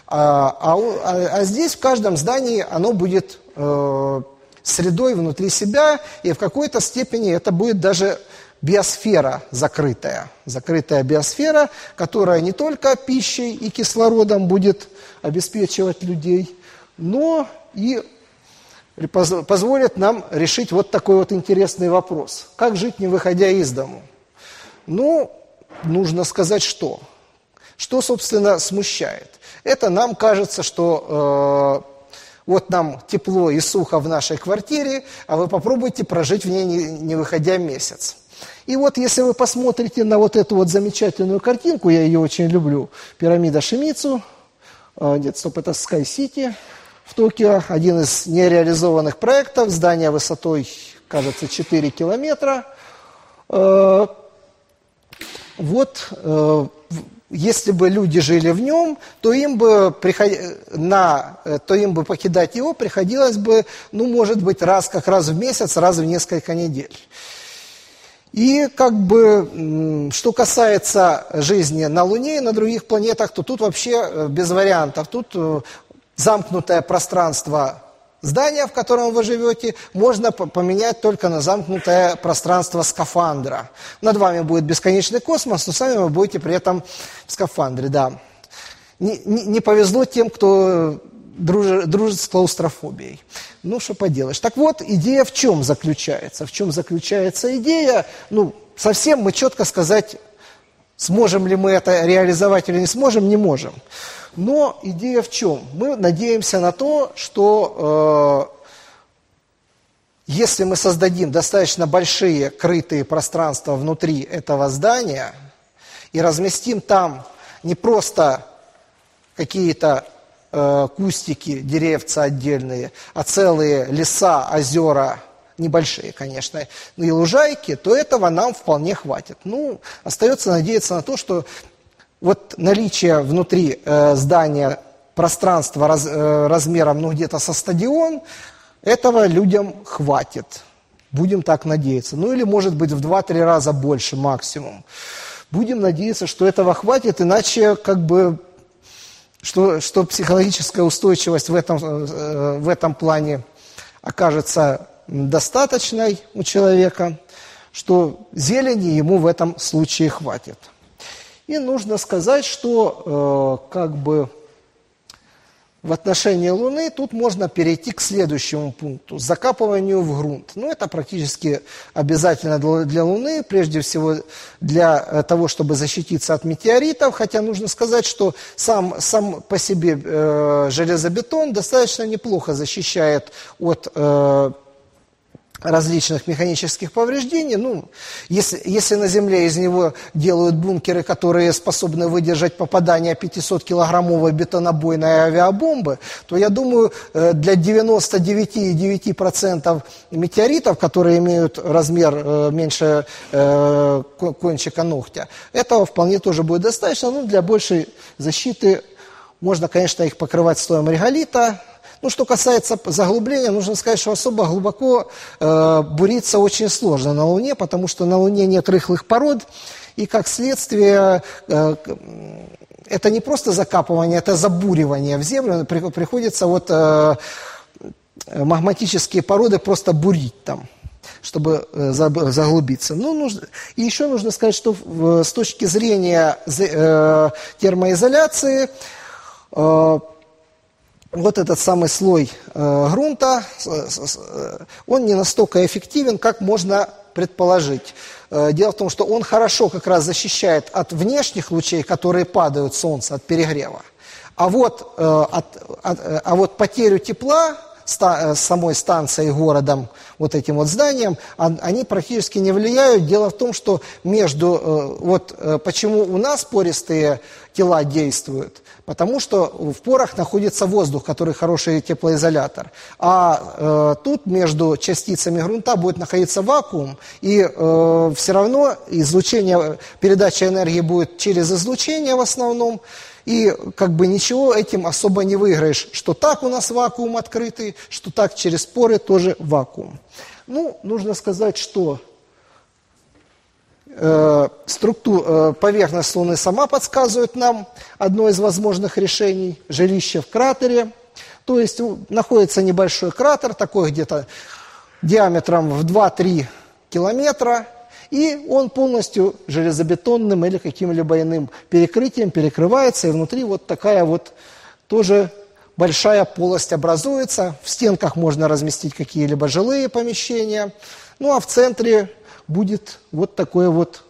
А, а, а, а здесь в каждом здании оно будет э, средой внутри себя, и в какой-то степени это будет даже биосфера закрытая. Закрытая биосфера, которая не только пищей и кислородом будет обеспечивать людей, но и позволит нам решить вот такой вот интересный вопрос. Как жить, не выходя из дому? Ну, нужно сказать, что. Что, собственно, смущает? Это нам кажется, что э, вот нам тепло и сухо в нашей квартире, а вы попробуйте прожить в ней, не, не выходя месяц. И вот если вы посмотрите на вот эту вот замечательную картинку, я ее очень люблю, пирамида Шимицу, э, нет, стоп, это Sky City в Токио, один из нереализованных проектов, здание высотой, кажется, 4 километра. Э, вот э, если бы люди жили в нем, то им бы, приход... на... то им бы покидать его приходилось бы, ну, может быть, раз как раз в месяц, раз в несколько недель. И как бы, что касается жизни на Луне и на других планетах, то тут вообще э, без вариантов. Тут э, замкнутое пространство здания, в котором вы живете, можно поменять только на замкнутое пространство скафандра. Над вами будет бесконечный космос, но сами вы будете при этом в скафандре, да. Не, не, не повезло тем, кто дружит, с клаустрофобией. Ну, что поделаешь. Так вот, идея в чем заключается? В чем заключается идея? Ну, совсем мы четко сказать, сможем ли мы это реализовать или не сможем, не можем. Но идея в чем? Мы надеемся на то, что э, если мы создадим достаточно большие крытые пространства внутри этого здания и разместим там не просто какие-то э, кустики, деревца отдельные, а целые леса, озера, небольшие, конечно, и лужайки, то этого нам вполне хватит. Ну, остается надеяться на то, что вот наличие внутри э, здания пространства раз, э, размером, ну, где-то со стадион, этого людям хватит. Будем так надеяться. Ну, или, может быть, в 2-3 раза больше максимум. Будем надеяться, что этого хватит, иначе, как бы, что, что психологическая устойчивость в этом, э, в этом плане окажется достаточной у человека, что зелени ему в этом случае хватит. И нужно сказать, что э, как бы в отношении Луны тут можно перейти к следующему пункту – закапыванию в грунт. Ну, это практически обязательно для Луны, прежде всего для э, того, чтобы защититься от метеоритов, хотя нужно сказать, что сам, сам по себе э, железобетон достаточно неплохо защищает от э, различных механических повреждений. Ну, если, если на Земле из него делают бункеры, которые способны выдержать попадание 500-килограммовой бетонобойной авиабомбы, то я думаю, э, для 99,9% метеоритов, которые имеют размер э, меньше э, кончика ногтя, этого вполне тоже будет достаточно. Ну, для большей защиты можно, конечно, их покрывать слоем реголита, ну, что касается заглубления, нужно сказать, что особо глубоко э, буриться очень сложно на Луне, потому что на Луне нет рыхлых пород, и как следствие э, это не просто закапывание, это забуривание в землю, при, приходится вот э, магматические породы просто бурить там чтобы э, заглубиться. Ну, нужно, и еще нужно сказать, что с точки зрения э, термоизоляции э, вот этот самый слой э, грунта, э, он не настолько эффективен, как можно предположить. Э, дело в том, что он хорошо как раз защищает от внешних лучей, которые падают с Солнца, от перегрева. А вот, э, от, от, э, а вот потерю тепла э, самой станцией, городом, вот этим вот зданием, они практически не влияют. Дело в том, что между, э, вот э, почему у нас пористые тела действуют, потому что в порах находится воздух, который хороший теплоизолятор. А тут между частицами грунта будет находиться вакуум, и все равно излучение, передача энергии будет через излучение в основном, И как бы ничего этим особо не выиграешь, что так у нас вакуум открытый, что так через поры тоже вакуум. Ну, нужно сказать, что э, структура, э, поверхность Луны сама подсказывает нам одно из возможных решений – жилище в кратере. То есть находится небольшой кратер, такой где-то диаметром в 2-3 километра, и он полностью железобетонным или каким-либо иным перекрытием перекрывается, и внутри вот такая вот тоже большая полость образуется. В стенках можно разместить какие-либо жилые помещения. Ну а в центре будет вот такое вот,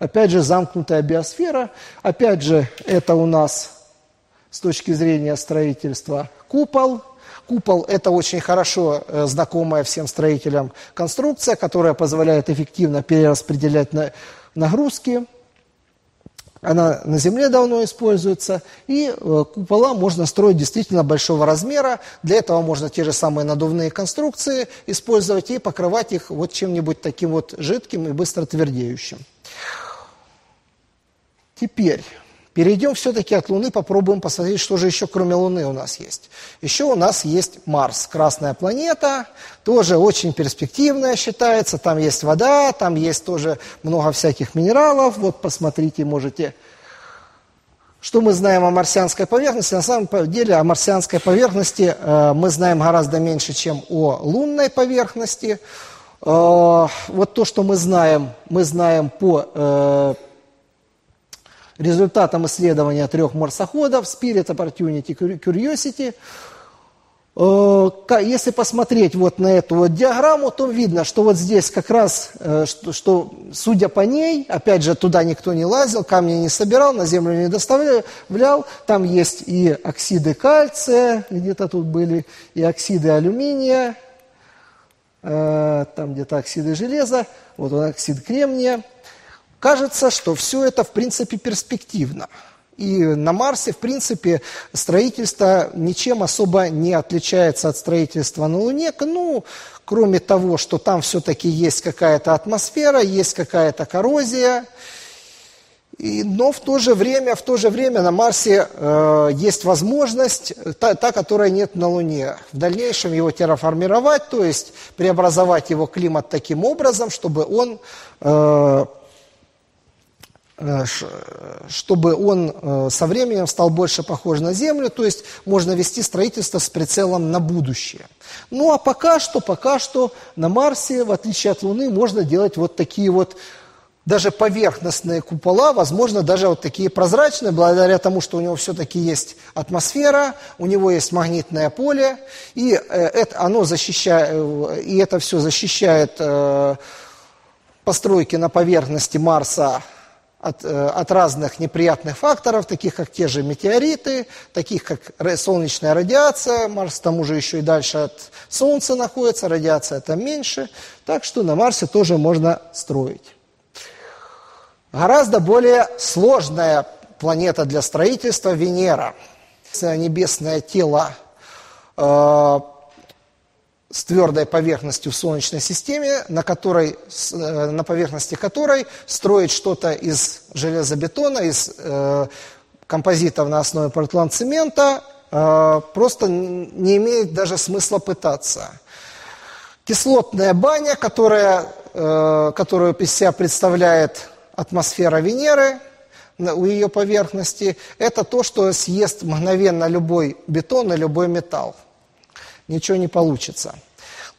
опять же, замкнутая биосфера. Опять же, это у нас с точки зрения строительства купол. Купол – это очень хорошо э, знакомая всем строителям конструкция, которая позволяет эффективно перераспределять нагрузки. Она на Земле давно используется, и э, купола можно строить действительно большого размера. Для этого можно те же самые надувные конструкции использовать и покрывать их вот чем-нибудь таким вот жидким и быстро твердеющим. Теперь Перейдем все-таки от Луны, попробуем посмотреть, что же еще кроме Луны у нас есть. Еще у нас есть Марс, красная планета, тоже очень перспективная считается, там есть вода, там есть тоже много всяких минералов. Вот посмотрите, можете что мы знаем о марсианской поверхности? На самом деле о марсианской поверхности э, мы знаем гораздо меньше, чем о лунной поверхности. Э, вот то, что мы знаем, мы знаем по э, результатом исследования трех марсоходов Spirit, Opportunity, Curiosity. Э, если посмотреть вот на эту вот диаграмму, то видно, что вот здесь как раз, э, что, что судя по ней, опять же, туда никто не лазил, камни не собирал, на землю не доставлял, там есть и оксиды кальция, где-то тут были, и оксиды алюминия, э, там где-то оксиды железа, вот он оксид кремния. Кажется, что все это, в принципе, перспективно. И на Марсе, в принципе, строительство ничем особо не отличается от строительства на Луне, ну, кроме того, что там все-таки есть какая-то атмосфера, есть какая-то коррозия, и, но в то же время, в то же время на Марсе э, есть возможность, та, та, которая нет на Луне, в дальнейшем его терраформировать, то есть преобразовать его климат таким образом, чтобы он э, Э, чтобы он э, со временем стал больше похож на Землю, то есть можно вести строительство с прицелом на будущее. Ну а пока что, пока что на Марсе, в отличие от Луны, можно делать вот такие вот даже поверхностные купола, возможно, даже вот такие прозрачные, благодаря тому, что у него все-таки есть атмосфера, у него есть магнитное поле, и э, это, оно защищает, и это все защищает постройки на поверхности Марса от, э, от разных неприятных факторов, таких как те же метеориты, таких как солнечная радиация, Марс к тому же еще и дальше от Солнца находится, радиация там меньше, так что на Марсе тоже можно строить. Гораздо более сложная планета для строительства Венера. Небесное тело э, с твердой поверхностью в Солнечной системе, на, которой, э, на поверхности которой строить что-то из железобетона, из э, композитов на основе портландцемента э, просто не имеет даже смысла пытаться. Кислотная баня, которая, э, которую из себя представляет атмосфера Венеры у ее поверхности, это то, что съест мгновенно любой бетон и любой металл ничего не получится.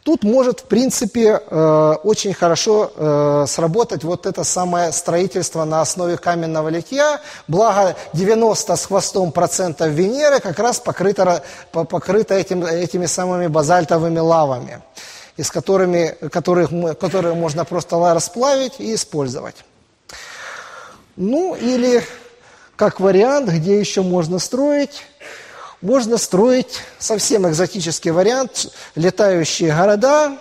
Тут может, в принципе, э, очень хорошо э, сработать вот это самое строительство на основе каменного литья. Благо 90 с хвостом процентов Венеры как раз покрыто, покрыто этим, этими самыми базальтовыми лавами, из которыми, которых, которые можно просто расплавить и использовать. Ну или как вариант, где еще можно строить, можно строить совсем экзотический вариант, летающие города.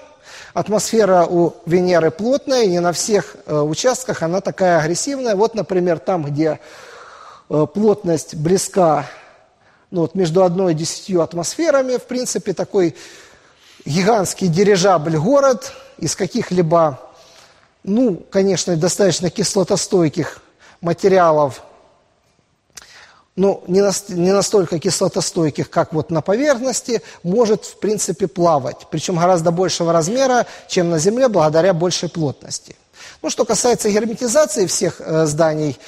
Атмосфера у Венеры плотная, не на всех э, участках она такая агрессивная. Вот, например, там, где э, плотность близка ну, вот между одной и десятью атмосферами, в принципе, такой гигантский дирижабль город из каких-либо, ну, конечно, достаточно кислотостойких материалов ну, не, на, не настолько кислотостойких, как вот на поверхности, может, в принципе, плавать. Причем гораздо большего размера, чем на Земле, благодаря большей плотности. Ну, что касается герметизации всех э, зданий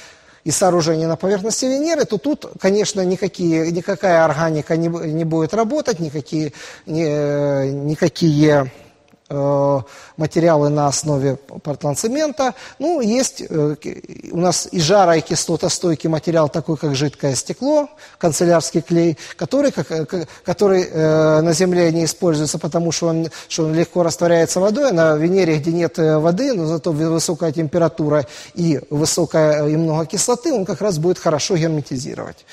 и сооружений на поверхности Венеры, то тут, конечно, никакие, никакая органика не, не будет работать, никакие, ни, э, никакие материалы на основе портландцемента. Ну, есть э, у нас и жара, и кислотостойкий материал, такой как жидкое стекло, канцелярский клей, который, который э, на Земле не используется, потому что он, что он легко растворяется водой. А на Венере, где нет воды, но зато высокая температура и высокая и много кислоты, он как раз будет хорошо герметизировать.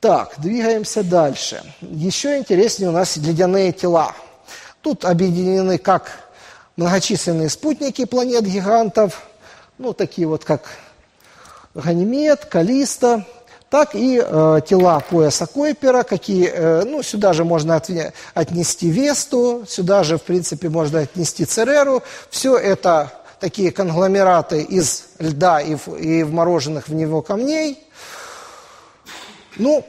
Так, двигаемся дальше. Еще интереснее у нас ледяные тела. Тут объединены как многочисленные спутники планет-гигантов, ну, такие вот как Ганимед, Калиста, так и э, тела пояса Койпера, какие, э, ну, сюда же можно от, отнести Весту, сюда же, в принципе, можно отнести Цереру. Все это такие конгломераты из льда и, и вмороженных в него камней. Ну,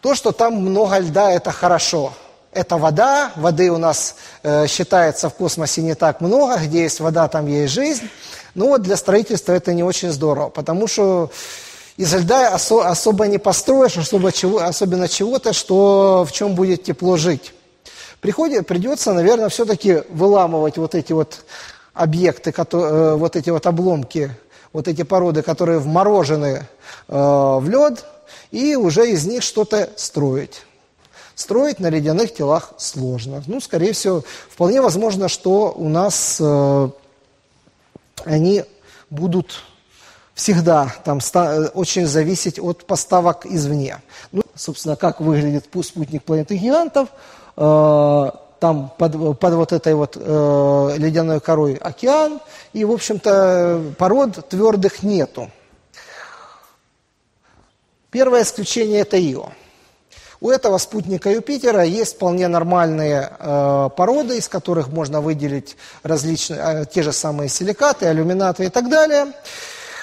то, что там много льда, это хорошо – это вода. Воды у нас э, считается в космосе не так много. Где есть вода, там есть жизнь. Но вот для строительства это не очень здорово, потому что из льда осо особо не построишь, особо чего, особенно чего-то, что в чем будет тепло жить. Приходит, придется, наверное, все-таки выламывать вот эти вот объекты, которые, э, вот эти вот обломки, вот эти породы, которые вморожены э, в лед, и уже из них что-то строить. Строить на ледяных телах сложно. Ну, скорее всего, вполне возможно, что у нас э, они будут всегда там ста- очень зависеть от поставок извне. Ну, собственно, как выглядит спутник планеты гигантов, э, там под, под вот этой вот э, ледяной корой океан, и, в общем-то, пород твердых нету. Первое исключение – это Ио. У этого спутника Юпитера есть вполне нормальные э, породы, из которых можно выделить различные, э, те же самые силикаты, алюминаты и так далее.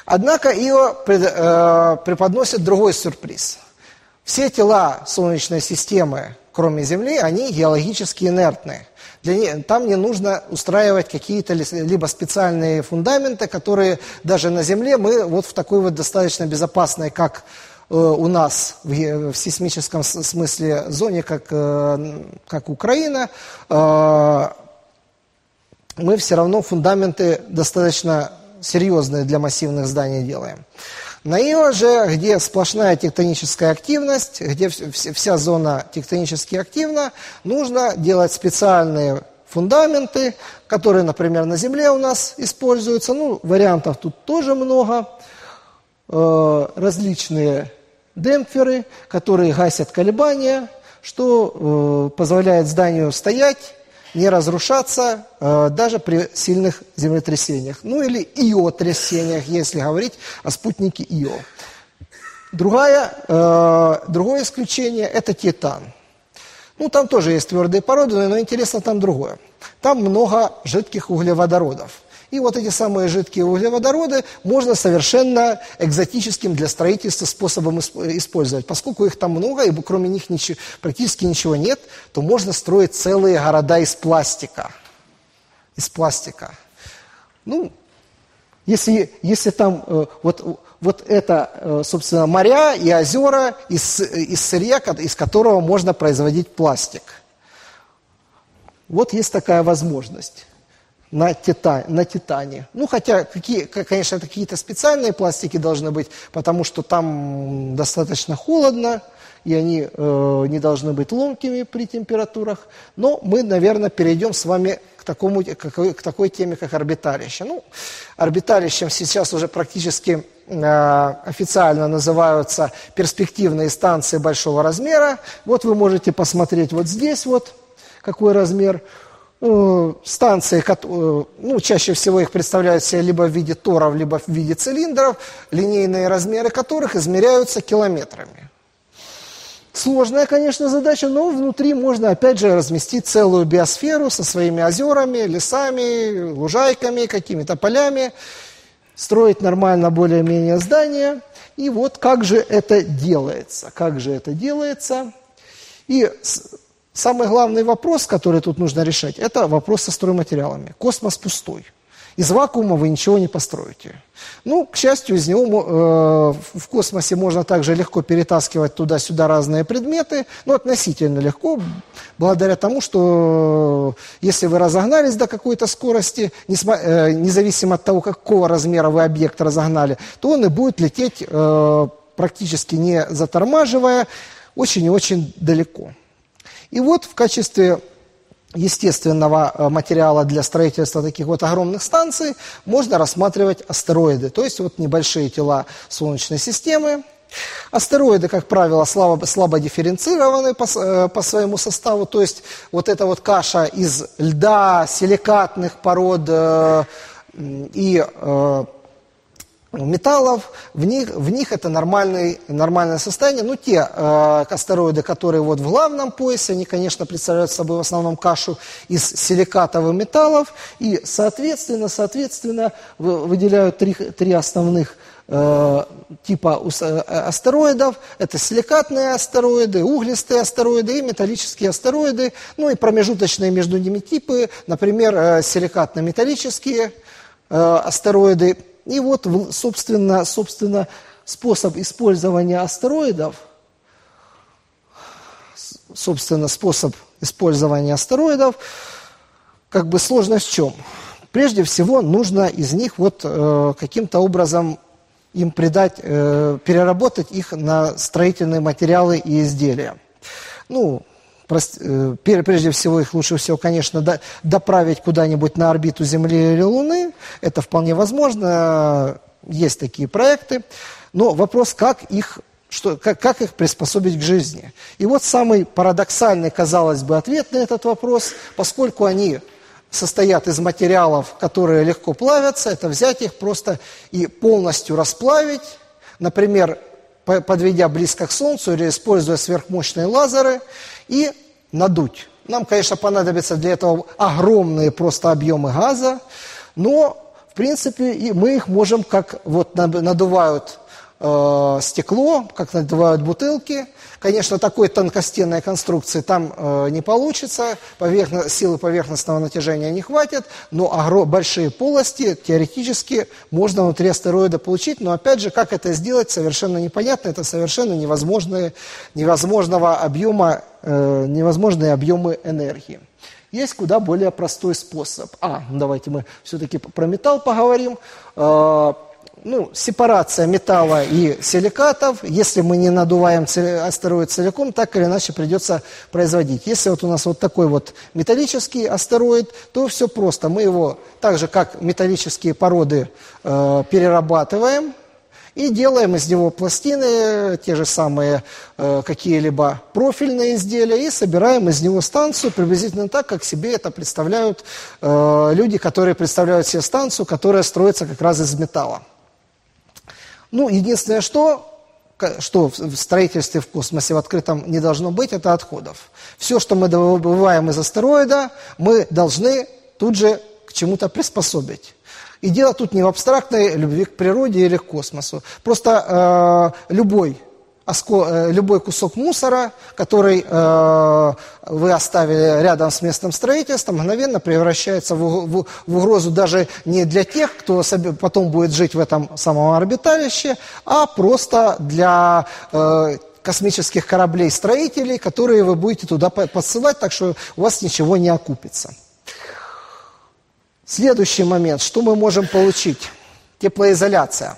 Однако Ио пред, э, преподносит другой сюрприз. Все тела Солнечной системы, кроме Земли, они геологически инертные. Для, там не нужно устраивать какие-то либо специальные фундаменты, которые даже на Земле мы вот в такой вот достаточно безопасной, как у нас в, в сейсмическом смысле зоне, как, э, как Украина, э, мы все равно фундаменты достаточно серьезные для массивных зданий делаем. На Ио же, где сплошная тектоническая активность, где вся зона тектонически активна, нужно делать специальные фундаменты, которые, например, на Земле у нас используются. Ну, вариантов тут тоже много. Различные демпферы, которые гасят колебания, что э, позволяет зданию стоять, не разрушаться э, даже при сильных землетрясениях. Ну или ио-трясениях, если говорить о спутнике Ио. Другая, э, другое исключение – это титан. Ну, там тоже есть твердые породы, но интересно там другое. Там много жидких углеводородов. И вот эти самые жидкие углеводороды можно совершенно экзотическим для строительства способом использовать. Поскольку их там много, и кроме них ничего, практически ничего нет, то можно строить целые города из пластика. Из пластика. Ну, если, если там э, вот, вот это, э, собственно, моря и озера из, из сырья, из которого можно производить пластик. Вот есть такая возможность на, титан, на титане. Ну, хотя, какие, конечно, какие-то специальные пластики должны быть, потому что там достаточно холодно, и они э, не должны быть ломкими при температурах. Но мы, наверное, перейдем с вами к, такому, к, к такой теме, как орбиталище. Ну, орбиталищем сейчас уже практически э, официально называются перспективные станции большого размера. Вот вы можете посмотреть вот здесь вот, какой размер. Э, станции, э, ну, чаще всего их представляют себе либо в виде торов, либо в виде цилиндров, линейные размеры которых измеряются километрами. Сложная, конечно, задача, но внутри можно, опять же, разместить целую биосферу со своими озерами, лесами, лужайками, какими-то полями, строить нормально более-менее здания. И вот как же это делается? Как же это делается? И самый главный вопрос, который тут нужно решать, это вопрос со стройматериалами. Космос пустой. Из вакуума вы ничего не построите. Ну, к счастью, из него э, в космосе можно также легко перетаскивать туда-сюда разные предметы, но относительно легко, благодаря тому, что если вы разогнались до какой-то скорости, э, независимо от того, какого размера вы объект разогнали, то он и будет лететь э, практически не затормаживая, очень и очень далеко. И вот в качестве естественного э, материала для строительства таких вот огромных станций можно рассматривать астероиды, то есть вот небольшие тела Солнечной системы. Астероиды, как правило, слабо, слабо дифференцированы по, э, по своему составу, то есть вот эта вот каша из льда, силикатных пород э, и э, металлов, в них, в них это нормальное состояние. Ну, те э, астероиды, которые вот в главном поясе, они, конечно, представляют собой в основном кашу из силикатовых металлов. И, соответственно, соответственно выделяют три, три основных э, типа э, астероидов. Это силикатные астероиды, углистые астероиды и металлические астероиды. Ну и промежуточные между ними типы, например, э, силикатно-металлические э, астероиды и вот, собственно, собственно, способ использования астероидов, собственно, способ использования астероидов, как бы сложность в чем? Прежде всего, нужно из них вот э, каким-то образом им придать, э, переработать их на строительные материалы и изделия. Ну, прежде всего их лучше всего, конечно, доправить куда-нибудь на орбиту Земли или Луны. Это вполне возможно, есть такие проекты. Но вопрос, как их, что, как, как их приспособить к жизни. И вот самый парадоксальный, казалось бы, ответ на этот вопрос, поскольку они состоят из материалов, которые легко плавятся, это взять их просто и полностью расплавить, например, подведя близко к Солнцу или используя сверхмощные лазеры, и надуть. Нам, конечно, понадобятся для этого огромные просто объемы газа, но, в принципе, мы их можем, как вот надувают э, стекло, как надувают бутылки. Конечно, такой тонкостенной конструкции там э, не получится, поверхно, силы поверхностного натяжения не хватит, но огром, большие полости теоретически можно внутри астероида получить, но опять же, как это сделать, совершенно непонятно, это совершенно невозможные, невозможного объема, э, невозможные объемы энергии. Есть куда более простой способ. А, давайте мы все-таки про металл поговорим. Э, ну, сепарация металла и силикатов, если мы не надуваем астероид целиком, так или иначе придется производить. Если вот у нас вот такой вот металлический астероид, то все просто. Мы его, так же как металлические породы, э, перерабатываем и делаем из него пластины, те же самые э, какие-либо профильные изделия, и собираем из него станцию приблизительно так, как себе это представляют э, люди, которые представляют себе станцию, которая строится как раз из металла. Ну, единственное, что, что в строительстве в космосе в открытом не должно быть, это отходов. Все, что мы добываем из астероида, мы должны тут же к чему-то приспособить. И дело тут не в абстрактной любви к природе или к космосу. Просто э, любой любой кусок мусора, который э, вы оставили рядом с местом строительства, мгновенно превращается в, в, в угрозу даже не для тех, кто потом будет жить в этом самом орбиталище, а просто для э, космических кораблей-строителей, которые вы будете туда подсылать, так что у вас ничего не окупится. Следующий момент. Что мы можем получить? Теплоизоляция.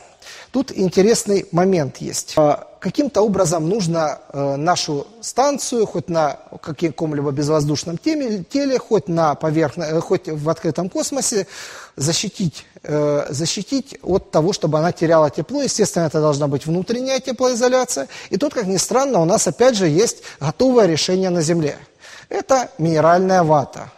Тут интересный момент есть. А, каким-то образом нужно э, нашу станцию, хоть на каком-либо безвоздушном теле, хоть, на поверхно, э, хоть в открытом космосе, защитить, э, защитить от того, чтобы она теряла тепло. Естественно, это должна быть внутренняя теплоизоляция. И тут, как ни странно, у нас опять же есть готовое решение на Земле. Это минеральная вата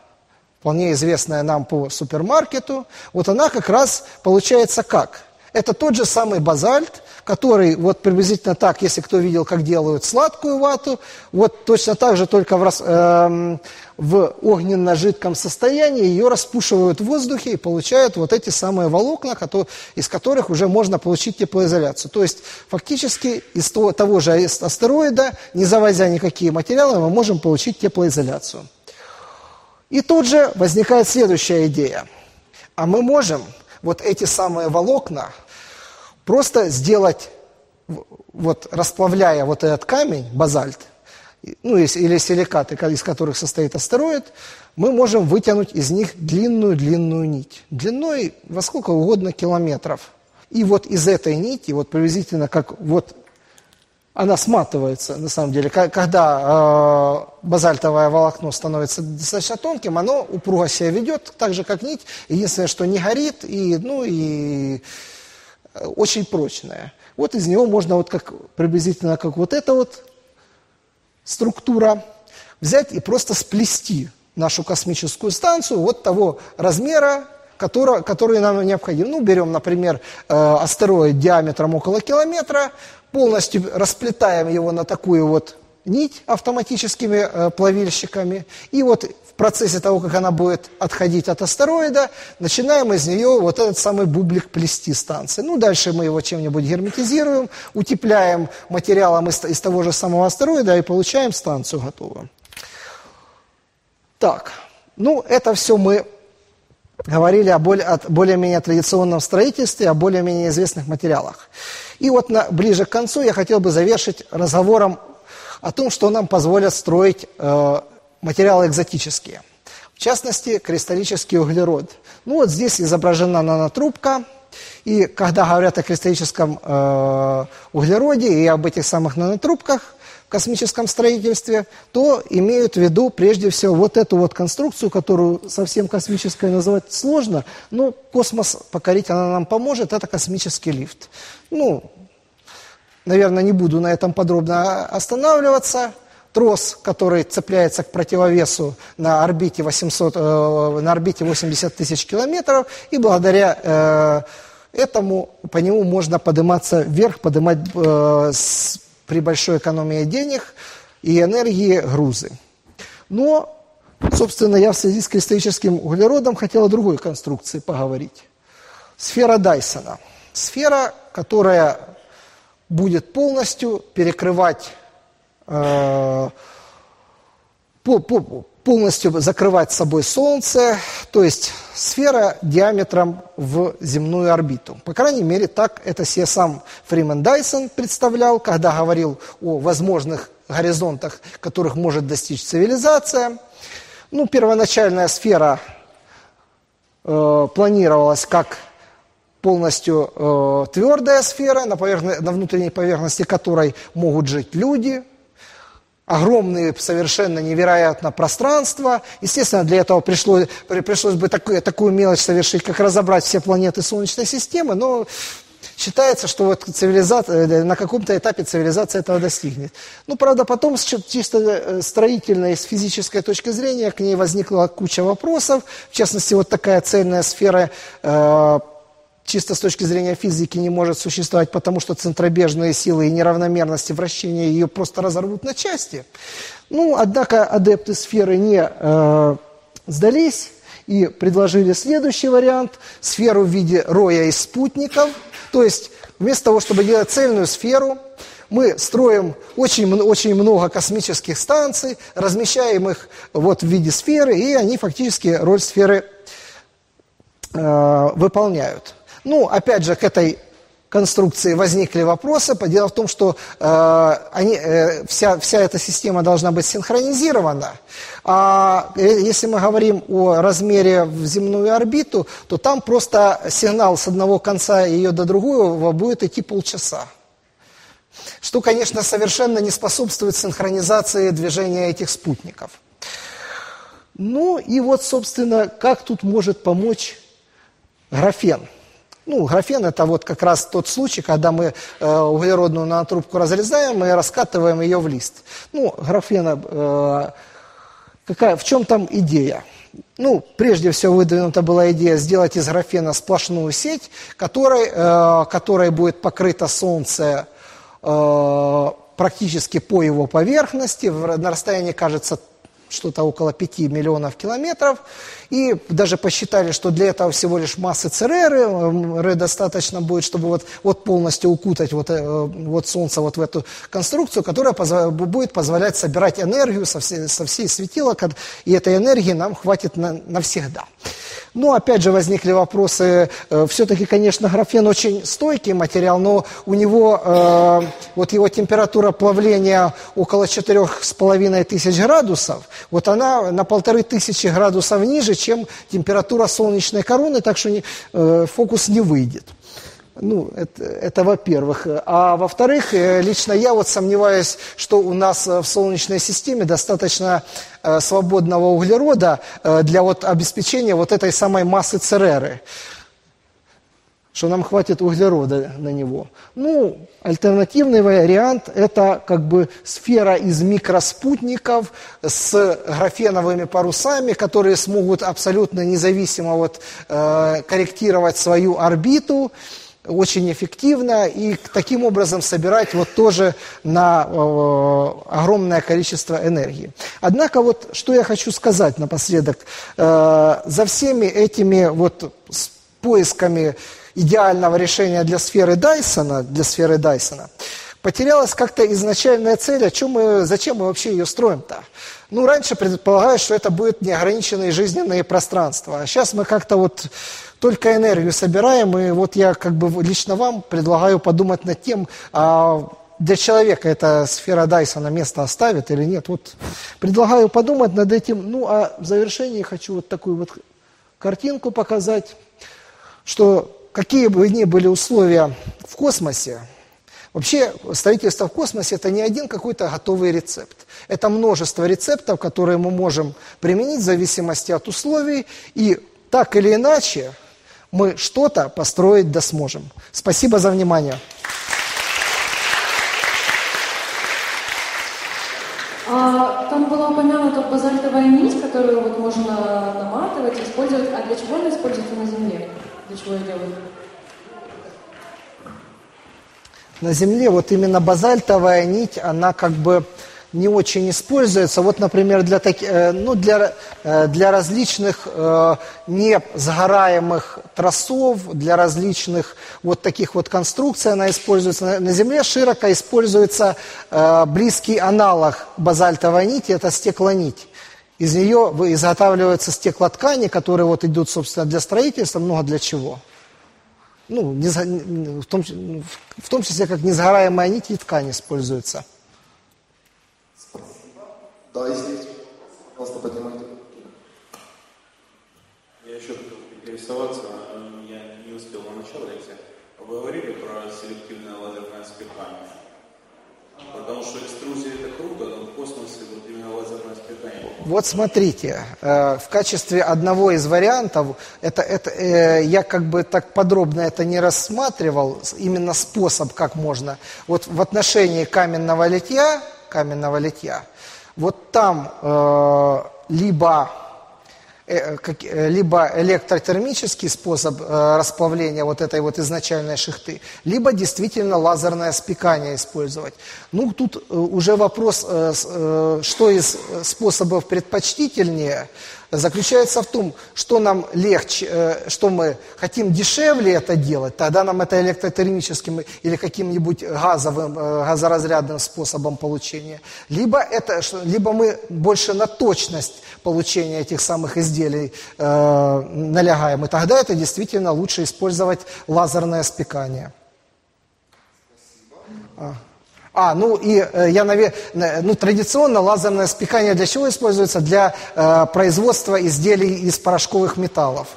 вполне известная нам по супермаркету, вот она как раз получается как? Это тот же самый базальт, который вот приблизительно так, если кто видел, как делают сладкую вату, вот точно так же, только в, э, в огненно-жидком состоянии ее распушивают в воздухе и получают вот эти самые волокна, которые, из которых уже можно получить теплоизоляцию. То есть фактически из того, того же астероида, не завозя никакие материалы, мы можем получить теплоизоляцию. И тут же возникает следующая идея. А мы можем вот эти самые волокна просто сделать, вот расплавляя вот этот камень, базальт, ну или силикаты, из которых состоит астероид, мы можем вытянуть из них длинную-длинную нить. Длиной во сколько угодно километров. И вот из этой нити, вот приблизительно как вот она сматывается, на самом деле. Когда э, базальтовое волокно становится достаточно тонким, оно упруго себя ведет, так же, как нить. Единственное, что не горит, и, ну, и э, очень прочное. Вот из него можно вот как, приблизительно как вот эта вот структура взять и просто сплести нашу космическую станцию вот того размера, который, который нам необходим. Ну, берем, например, э, астероид диаметром около километра, полностью расплетаем его на такую вот нить автоматическими э, плавильщиками. И вот в процессе того, как она будет отходить от астероида, начинаем из нее вот этот самый бублик плести станции. Ну, дальше мы его чем-нибудь герметизируем, утепляем материалом из, из того же самого астероида и получаем станцию готовую. Так, ну, это все мы говорили о более, о более-менее традиционном строительстве, о более-менее известных материалах. И вот на, ближе к концу я хотел бы завершить разговором о том, что нам позволят строить э, материалы экзотические. В частности, кристаллический углерод. Ну вот здесь изображена нанотрубка, и когда говорят о кристаллическом э, углероде и об этих самых нанотрубках, космическом строительстве, то имеют в виду прежде всего вот эту вот конструкцию, которую совсем космической назвать сложно, но космос покорить она нам поможет, это космический лифт. Ну, наверное, не буду на этом подробно останавливаться. Трос, который цепляется к противовесу на орбите, 800, э, на орбите 80 тысяч километров, и благодаря э, этому по нему можно подниматься вверх, поднимать э, при большой экономии денег и энергии грузы. Но, собственно, я в связи с кристаллическим углеродом хотел о другой конструкции поговорить. Сфера Дайсона. Сфера, которая будет полностью перекрывать, э, по, по, полностью закрывать собой Солнце, то есть сфера диаметром в земную орбиту. По крайней мере, так это себе сам Фримен Дайсон представлял, когда говорил о возможных горизонтах, которых может достичь цивилизация. Ну, первоначальная сфера э, планировалась как полностью э, твердая сфера, на, поверх... на внутренней поверхности которой могут жить люди – огромные, совершенно невероятно пространство. Естественно, для этого пришло, пришлось бы такую, такую мелочь совершить, как разобрать все планеты Солнечной системы, но считается, что вот цивилизация, э, на каком-то этапе цивилизация этого достигнет. Ну, правда, потом чисто э, строительной, с физической точки зрения, к ней возникла куча вопросов. В частности, вот такая цельная сфера э, чисто с точки зрения физики не может существовать, потому что центробежные силы и неравномерности вращения ее просто разорвут на части. Ну, однако адепты сферы не э, сдались и предложили следующий вариант. Сферу в виде роя из спутников. То есть вместо того, чтобы делать цельную сферу, мы строим очень, очень много космических станций, размещаем их вот в виде сферы, и они фактически роль сферы э, выполняют. Ну, опять же, к этой конструкции возникли вопросы. Дело в том, что э, они, э, вся, вся эта система должна быть синхронизирована. А э, если мы говорим о размере в земную орбиту, то там просто сигнал с одного конца ее до другого будет идти полчаса. Что, конечно, совершенно не способствует синхронизации движения этих спутников. Ну и вот, собственно, как тут может помочь графен – ну, графен – это вот как раз тот случай, когда мы э, углеродную нанотрубку разрезаем и раскатываем ее в лист. Ну, графена, э, какая, в чем там идея? ну, прежде всего выдвинута была идея сделать из графена сплошную сеть, которой, э, которой будет покрыто Солнце э, практически по его поверхности, на расстоянии, кажется, что-то около 5 миллионов километров. И даже посчитали, что для этого всего лишь массы ЦРР, Р достаточно будет, чтобы вот, вот полностью укутать вот, э, вот Солнце вот в эту конструкцию, которая позв... будет позволять собирать энергию со всей, со всей светила, и этой энергии нам хватит на, навсегда. Но опять же возникли вопросы, э, все-таки, конечно, графен очень стойкий материал, но у него, э, вот его температура плавления около 4,5 тысяч градусов, вот она на полторы тысячи градусов ниже, чем температура солнечной короны, так что не, э, фокус не выйдет. Ну, это, это во-первых. А во-вторых, э, лично я вот сомневаюсь, что у нас э, в Солнечной системе достаточно э, свободного углерода для вот обеспечения вот этой самой массы Цереры что нам хватит углерода на него. Ну, альтернативный вариант – это как бы сфера из микроспутников с графеновыми парусами, которые смогут абсолютно независимо вот, э, корректировать свою орбиту очень эффективно и таким образом собирать вот тоже на э, огромное количество энергии. Однако вот что я хочу сказать напоследок. Э, за всеми этими вот поисками идеального решения для сферы Дайсона, для сферы Дайсона, потерялась как-то изначальная цель, о чем мы, зачем мы вообще ее строим-то. Ну, раньше предполагалось, что это будет неограниченные жизненные пространства, а сейчас мы как-то вот только энергию собираем, и вот я как бы лично вам предлагаю подумать над тем, а для человека эта сфера Дайсона место оставит или нет. Вот предлагаю подумать над этим. Ну, а в завершении хочу вот такую вот картинку показать, что какие бы ни были условия в космосе, вообще строительство в космосе это не один какой-то готовый рецепт. Это множество рецептов, которые мы можем применить в зависимости от условий, и так или иначе мы что-то построить да сможем. Спасибо за внимание. А, там была упомянута базальтовая нить, которую вот можно наматывать, использовать. А для чего она используется на Земле? На Земле вот именно базальтовая нить, она как бы не очень используется. Вот, например, для, таки, э, ну, для, э, для различных э, несгораемых тросов, для различных вот таких вот конструкций она используется. На Земле широко используется близкий аналог базальтовой нити, это стеклонить. Из нее изготавливаются стеклоткани, которые вот идут, собственно, для строительства, много для чего. Ну, не, в, том, в том числе, как несгораемая нить и ткань используются. Да, есть. Пожалуйста, поднимайте. Я еще хотел интересоваться, я не успел на начало лекции. Вы говорили про спекание. Потому что экструзия это круто, но в космосе вот именно лазерное спекание. Вот смотрите, э, в качестве одного из вариантов, это, это, э, я как бы так подробно это не рассматривал, именно способ, как можно. Вот в отношении каменного литья, каменного литья, вот там э, либо, либо электротермический способ э, расплавления вот этой вот изначальной шихты, либо действительно лазерное спекание использовать. Ну, тут э, уже вопрос, э, э, что из способов предпочтительнее – заключается в том, что нам легче, э, что мы хотим дешевле это делать, тогда нам это электротермическим или каким-нибудь газовым, э, газоразрядным способом получения. Либо, это, либо мы больше на точность получения этих самых изделий э, налягаем, и тогда это действительно лучше использовать лазерное спекание. А. А, ну и э, я, наверное, ну, традиционно лазерное спекание для чего используется? Для э, производства изделий из порошковых металлов.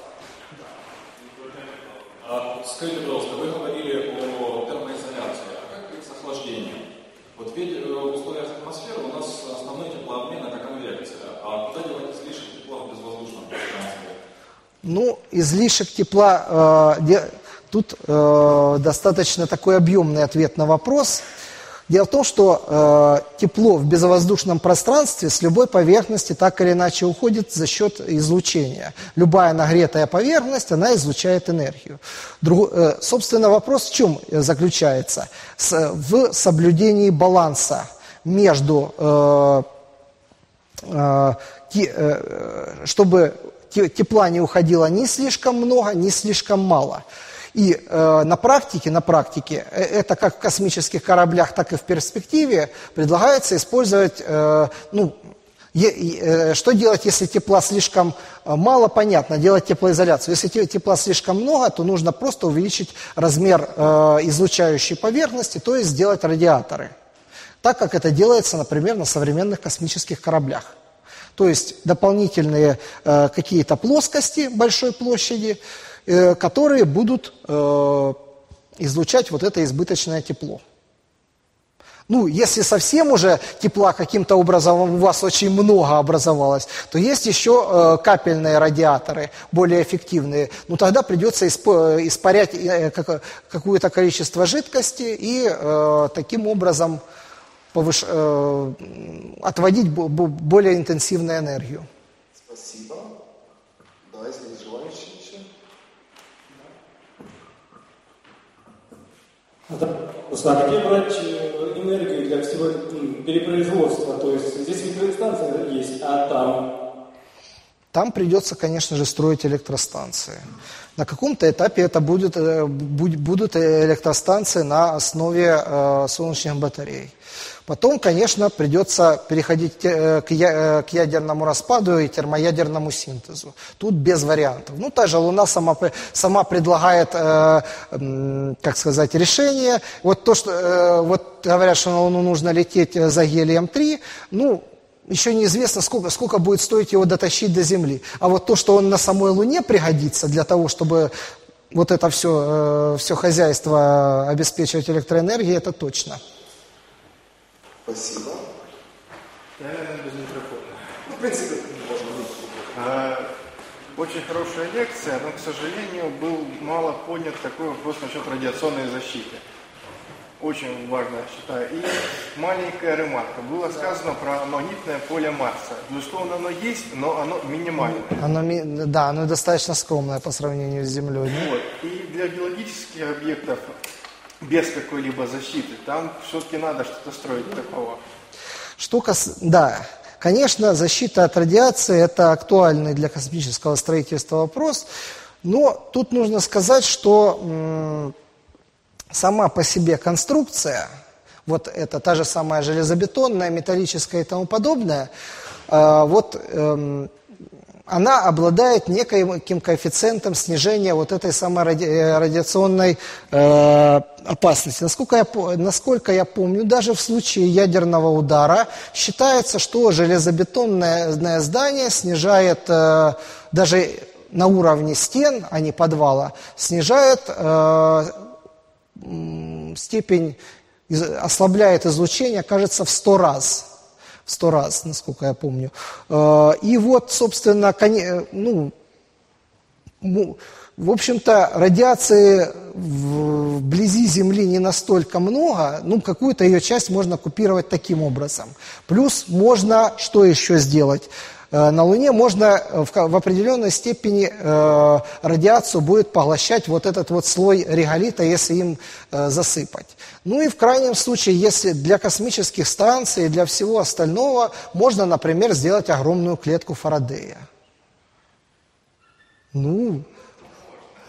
А, скажите, пожалуйста, вы говорили о термоизоляции. А как быть с охлаждением? Вот ведь э, в условиях атмосферы у нас основной теплообмен это конвекция. А куда девать излишек тепла в безвоздушном пространстве? Ну, излишек тепла, э, де, тут э, достаточно такой объемный ответ на вопрос – Дело в том, что э, тепло в безвоздушном пространстве с любой поверхности так или иначе уходит за счет излучения. Любая нагретая поверхность, она излучает энергию. Друг, э, собственно, вопрос в чем заключается? С, в соблюдении баланса между, э, э, те, э, чтобы тепла не уходило ни слишком много, ни слишком мало. И э, на практике, на практике, э, это как в космических кораблях, так и в перспективе предлагается использовать, э, ну, е, э, что делать, если тепла слишком э, мало, понятно, делать теплоизоляцию. Если тепла слишком много, то нужно просто увеличить размер э, излучающей поверхности, то есть сделать радиаторы. Так как это делается, например, на современных космических кораблях. То есть дополнительные э, какие-то плоскости большой площади, которые будут э, излучать вот это избыточное тепло. Ну, если совсем уже тепла каким-то образом у вас очень много образовалось, то есть еще э, капельные радиаторы, более эффективные. Ну, тогда придется испарять какое-то количество жидкости и таким образом повыш... отводить более интенсивную энергию. Спасибо. Да, если есть желающие. А где брать э, энергию для всего перепроизводства? То есть здесь электростанция есть, а там? Там придется, конечно же, строить электростанции. На каком-то этапе это будет, э, будут электростанции на основе э, солнечных батарей. Потом, конечно, придется переходить э, к ядерному распаду и термоядерному синтезу. Тут без вариантов. Ну, та же Луна сама, сама предлагает, э, как сказать, решение. Вот то, что э, вот говорят, что на Луну нужно лететь за гелием-3, ну, еще неизвестно, сколько, сколько будет стоить его дотащить до Земли. А вот то, что он на самой Луне пригодится для того, чтобы вот это все, все хозяйство обеспечивать электроэнергией, это точно. Спасибо. Я, наверное, без микрофона. Ну, в принципе, можно а, Очень хорошая лекция, но, к сожалению, был мало понят такой вопрос насчет радиационной защиты. Очень важно, считаю. И маленькая ремарка. Было сказано про магнитное поле Марса. Безусловно, оно есть, но оно минимальное. Оно, да, оно достаточно скромное по сравнению с Землей. Вот. И для геологических объектов без какой-либо защиты. Там все-таки надо что-то строить такого. Что кас... Да, конечно, защита от радиации – это актуальный для космического строительства вопрос, но тут нужно сказать, что сама по себе конструкция, вот это та же самая железобетонная, металлическая и тому подобное, э, вот э, она обладает неким коэффициентом снижения вот этой самой э, радиационной э, опасности. Насколько я, насколько я помню, даже в случае ядерного удара считается, что железобетонное здание снижает э, даже на уровне стен, а не подвала, снижает степень, ослабляет излучение, кажется, в 100 раз сто раз, насколько я помню. Э, и вот, собственно, ну, в общем-то, радиации вблизи Земли не настолько много, ну, какую-то ее часть можно купировать таким образом. Плюс можно что еще сделать? Э, на Луне можно э, в, в определенной степени э, радиацию будет поглощать вот этот вот слой реголита, если им э, засыпать. Ну и в крайнем случае, если для космических станций и для всего остального, можно, например, сделать огромную клетку Фарадея. Ну,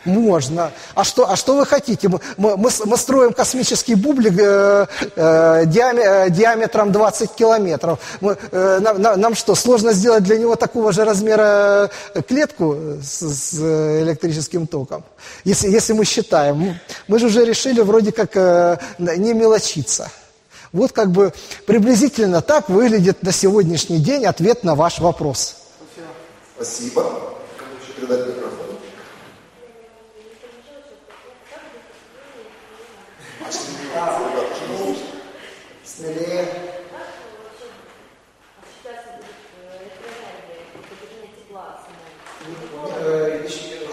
можно. А что, а что вы хотите? Мы, мы, мы строим космический бублик э, э, э, диаметром 20 километров. Мы, э, нам, нам что, сложно сделать для него такого же размера э, клетку с, с электрическим током? Если, если мы считаем. Мы же уже решили вроде как э, не мелочиться. Вот как бы приблизительно так выглядит на сегодняшний день ответ на ваш вопрос. Спасибо. Передать микрофон. Смелее.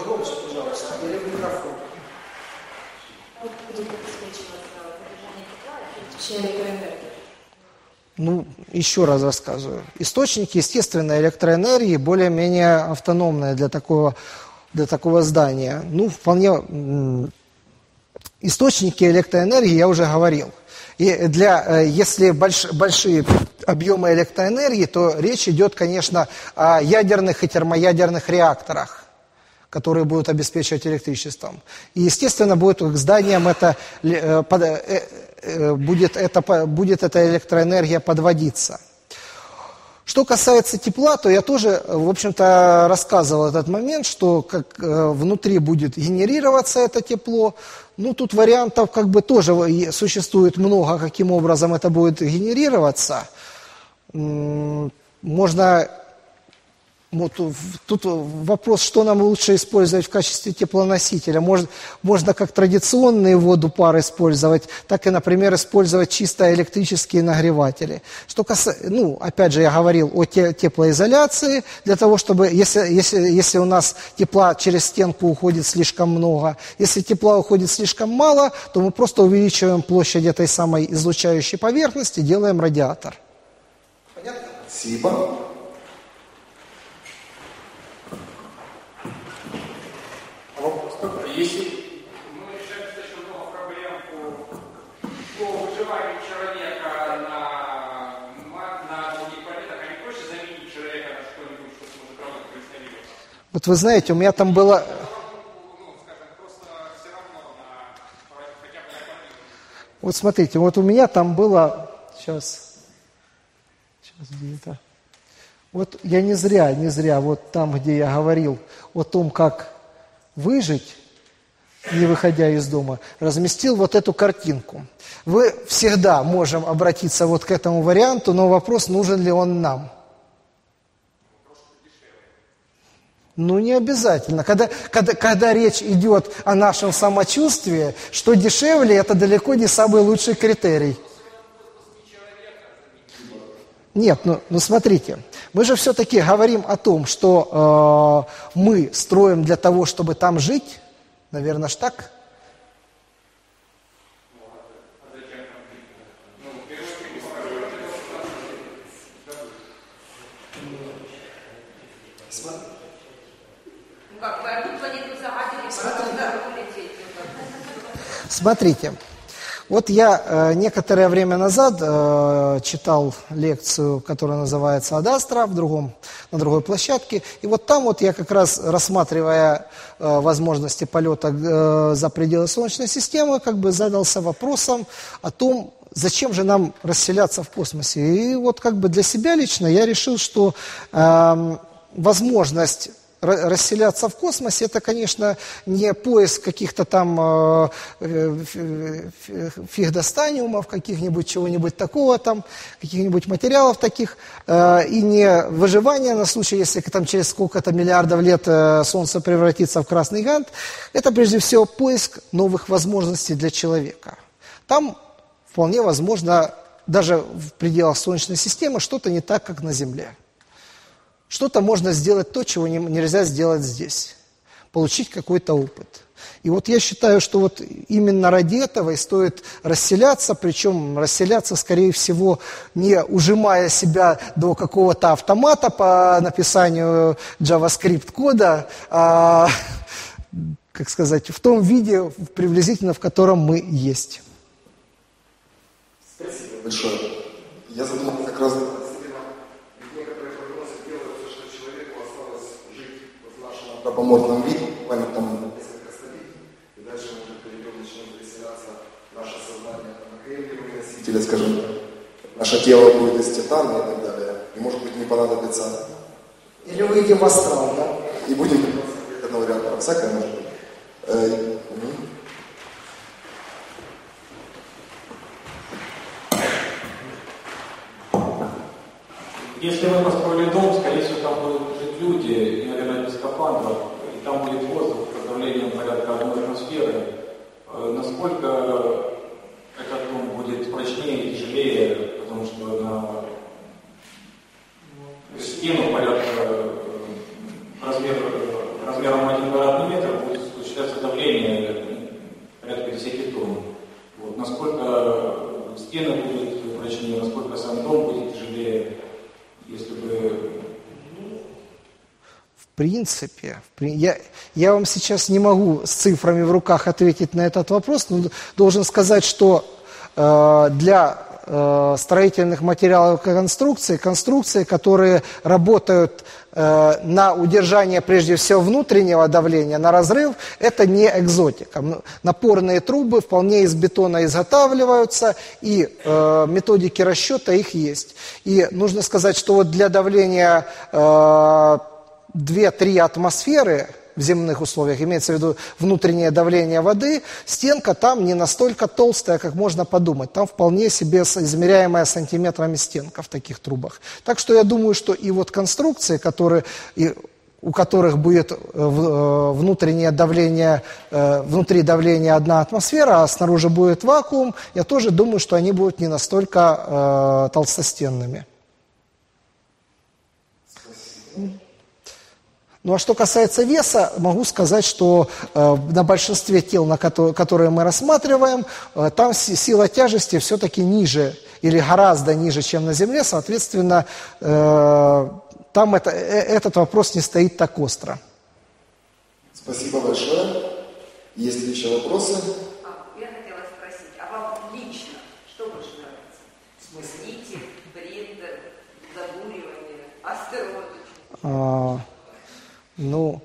Громче, пожалуйста, или в микрофон. Будет обеспечиваться задержание тепла в течение электроэнергии. Ну, еще раз рассказываю. Источники естественной электроэнергии более-менее автономные для такого, для такого здания. Ну, вполне... Источники электроэнергии я уже говорил. И для, э, если больш, большие объемы электроэнергии, то речь идет, конечно, о ядерных и термоядерных реакторах которые будут обеспечивать электричеством. И, естественно, будет к зданиям это, э, э, будет, это, будет эта электроэнергия подводиться. Что касается тепла, то я тоже, в общем-то, рассказывал этот момент, что как внутри будет генерироваться это тепло, ну, тут вариантов как бы тоже существует много, каким образом это будет генерироваться. Можно вот тут вопрос, что нам лучше использовать в качестве теплоносителя. Может, можно как традиционные воду пар использовать, так и, например, использовать чисто электрические нагреватели. Что касается, ну, опять же, я говорил о теплоизоляции, для того, чтобы, если, если, если у нас тепла через стенку уходит слишком много, если тепла уходит слишком мало, то мы просто увеличиваем площадь этой самой излучающей поверхности, делаем радиатор. Понятно? Спасибо. Если мы решаем достаточно много проблем по, по выживанию человека на, на других планетах, а не проще заменить человека на что-нибудь, что сможет работать представителем? Вот вы знаете, у меня там было... Вот смотрите, вот у меня там было... Сейчас, сейчас где-то... Вот я не зря, не зря, вот там, где я говорил о том, как выжить, не выходя из дома, разместил вот эту картинку. Вы всегда можем обратиться вот к этому варианту, но вопрос, нужен ли он нам. Ну, не обязательно. Когда, когда, когда речь идет о нашем самочувствии, что дешевле, это далеко не самый лучший критерий. Нет, ну, ну смотрите, мы же все-таки говорим о том, что э, мы строим для того, чтобы там жить, Наверное, ж так? Смотрите, вот я э, некоторое время назад э, читал лекцию, которая называется «Адастра» в другом, на другой площадке. И вот там вот я как раз, рассматривая э, возможности полета э, за пределы Солнечной системы, как бы задался вопросом о том, зачем же нам расселяться в космосе. И вот как бы для себя лично я решил, что э, возможность расселяться в космосе, это, конечно, не поиск каких-то там э, э, фигдостаниумов, каких-нибудь чего-нибудь такого там, каких-нибудь материалов таких, э, и не выживание на случай, если там через сколько-то миллиардов лет Солнце превратится в красный гант. Это, прежде всего, поиск новых возможностей для человека. Там вполне возможно, даже в пределах Солнечной системы, что-то не так, как на Земле. Что-то можно сделать то, чего не, нельзя сделать здесь. Получить какой-то опыт. И вот я считаю, что вот именно ради этого и стоит расселяться, причем расселяться, скорее всего, не ужимая себя до какого-то автомата по написанию JavaScript кода, а, как сказать, в том виде, приблизительно в котором мы есть. Спасибо большое. Я задумал как раз антропоморфном виде, буквально там несколько столетий, и дальше мы уже перейдем, начнем переселяться наше сознание на кремниевые носители, скажем, наше тело будет из титана и так далее, и может быть не понадобится... Или выйдем в астрал, да? И будем одного варианта, всякое может быть. Э, Если мы построили дом, скорее всего, там будут жить люди, скафандров, и там будет воздух с давлением порядка одной атмосферы. Э, насколько этот дом будет прочнее и тяжелее, потому что на стену порядка э, размер, размером 1 квадратный метр будет осуществляться давление порядка 10 тонн. Вот. Насколько стены будут прочнее, насколько сам дом будет принципе, я, я вам сейчас не могу с цифрами в руках ответить на этот вопрос, но должен сказать, что э, для э, строительных материалов конструкции, конструкции, которые работают э, на удержание прежде всего внутреннего давления, на разрыв, это не экзотика. Напорные трубы вполне из бетона изготавливаются, и э, методики расчета их есть. И нужно сказать, что вот для давления э, 2-3 атмосферы в земных условиях, имеется в виду внутреннее давление воды, стенка там не настолько толстая, как можно подумать. Там вполне себе измеряемая сантиметрами стенка в таких трубах. Так что я думаю, что и вот конструкции, которые, и у которых будет э, э, внутреннее давление, э, внутри давления одна атмосфера, а снаружи будет вакуум, я тоже думаю, что они будут не настолько толстостенными. Ну а что касается веса, могу сказать, что э, на большинстве тел, на которые, которые мы рассматриваем, э, там сила тяжести все-таки ниже или гораздо ниже, чем на Земле, соответственно, э, там это, э, этот вопрос не стоит так остро. Спасибо большое. Есть ли еще вопросы? А, я хотела спросить, а вам лично что больше нравится? Смыслитель, бред, забуривание, астероид? Ну,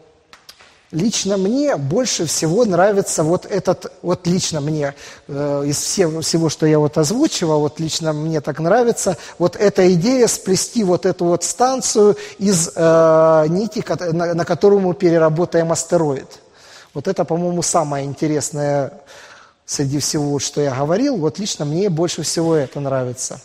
лично мне больше всего нравится вот этот, вот лично мне, э, из всего, всего, что я вот озвучивал, вот лично мне так нравится, вот эта идея сплести вот эту вот станцию из э, нити, на, на которую мы переработаем астероид. Вот это, по-моему, самое интересное среди всего, что я говорил. Вот лично мне больше всего это нравится.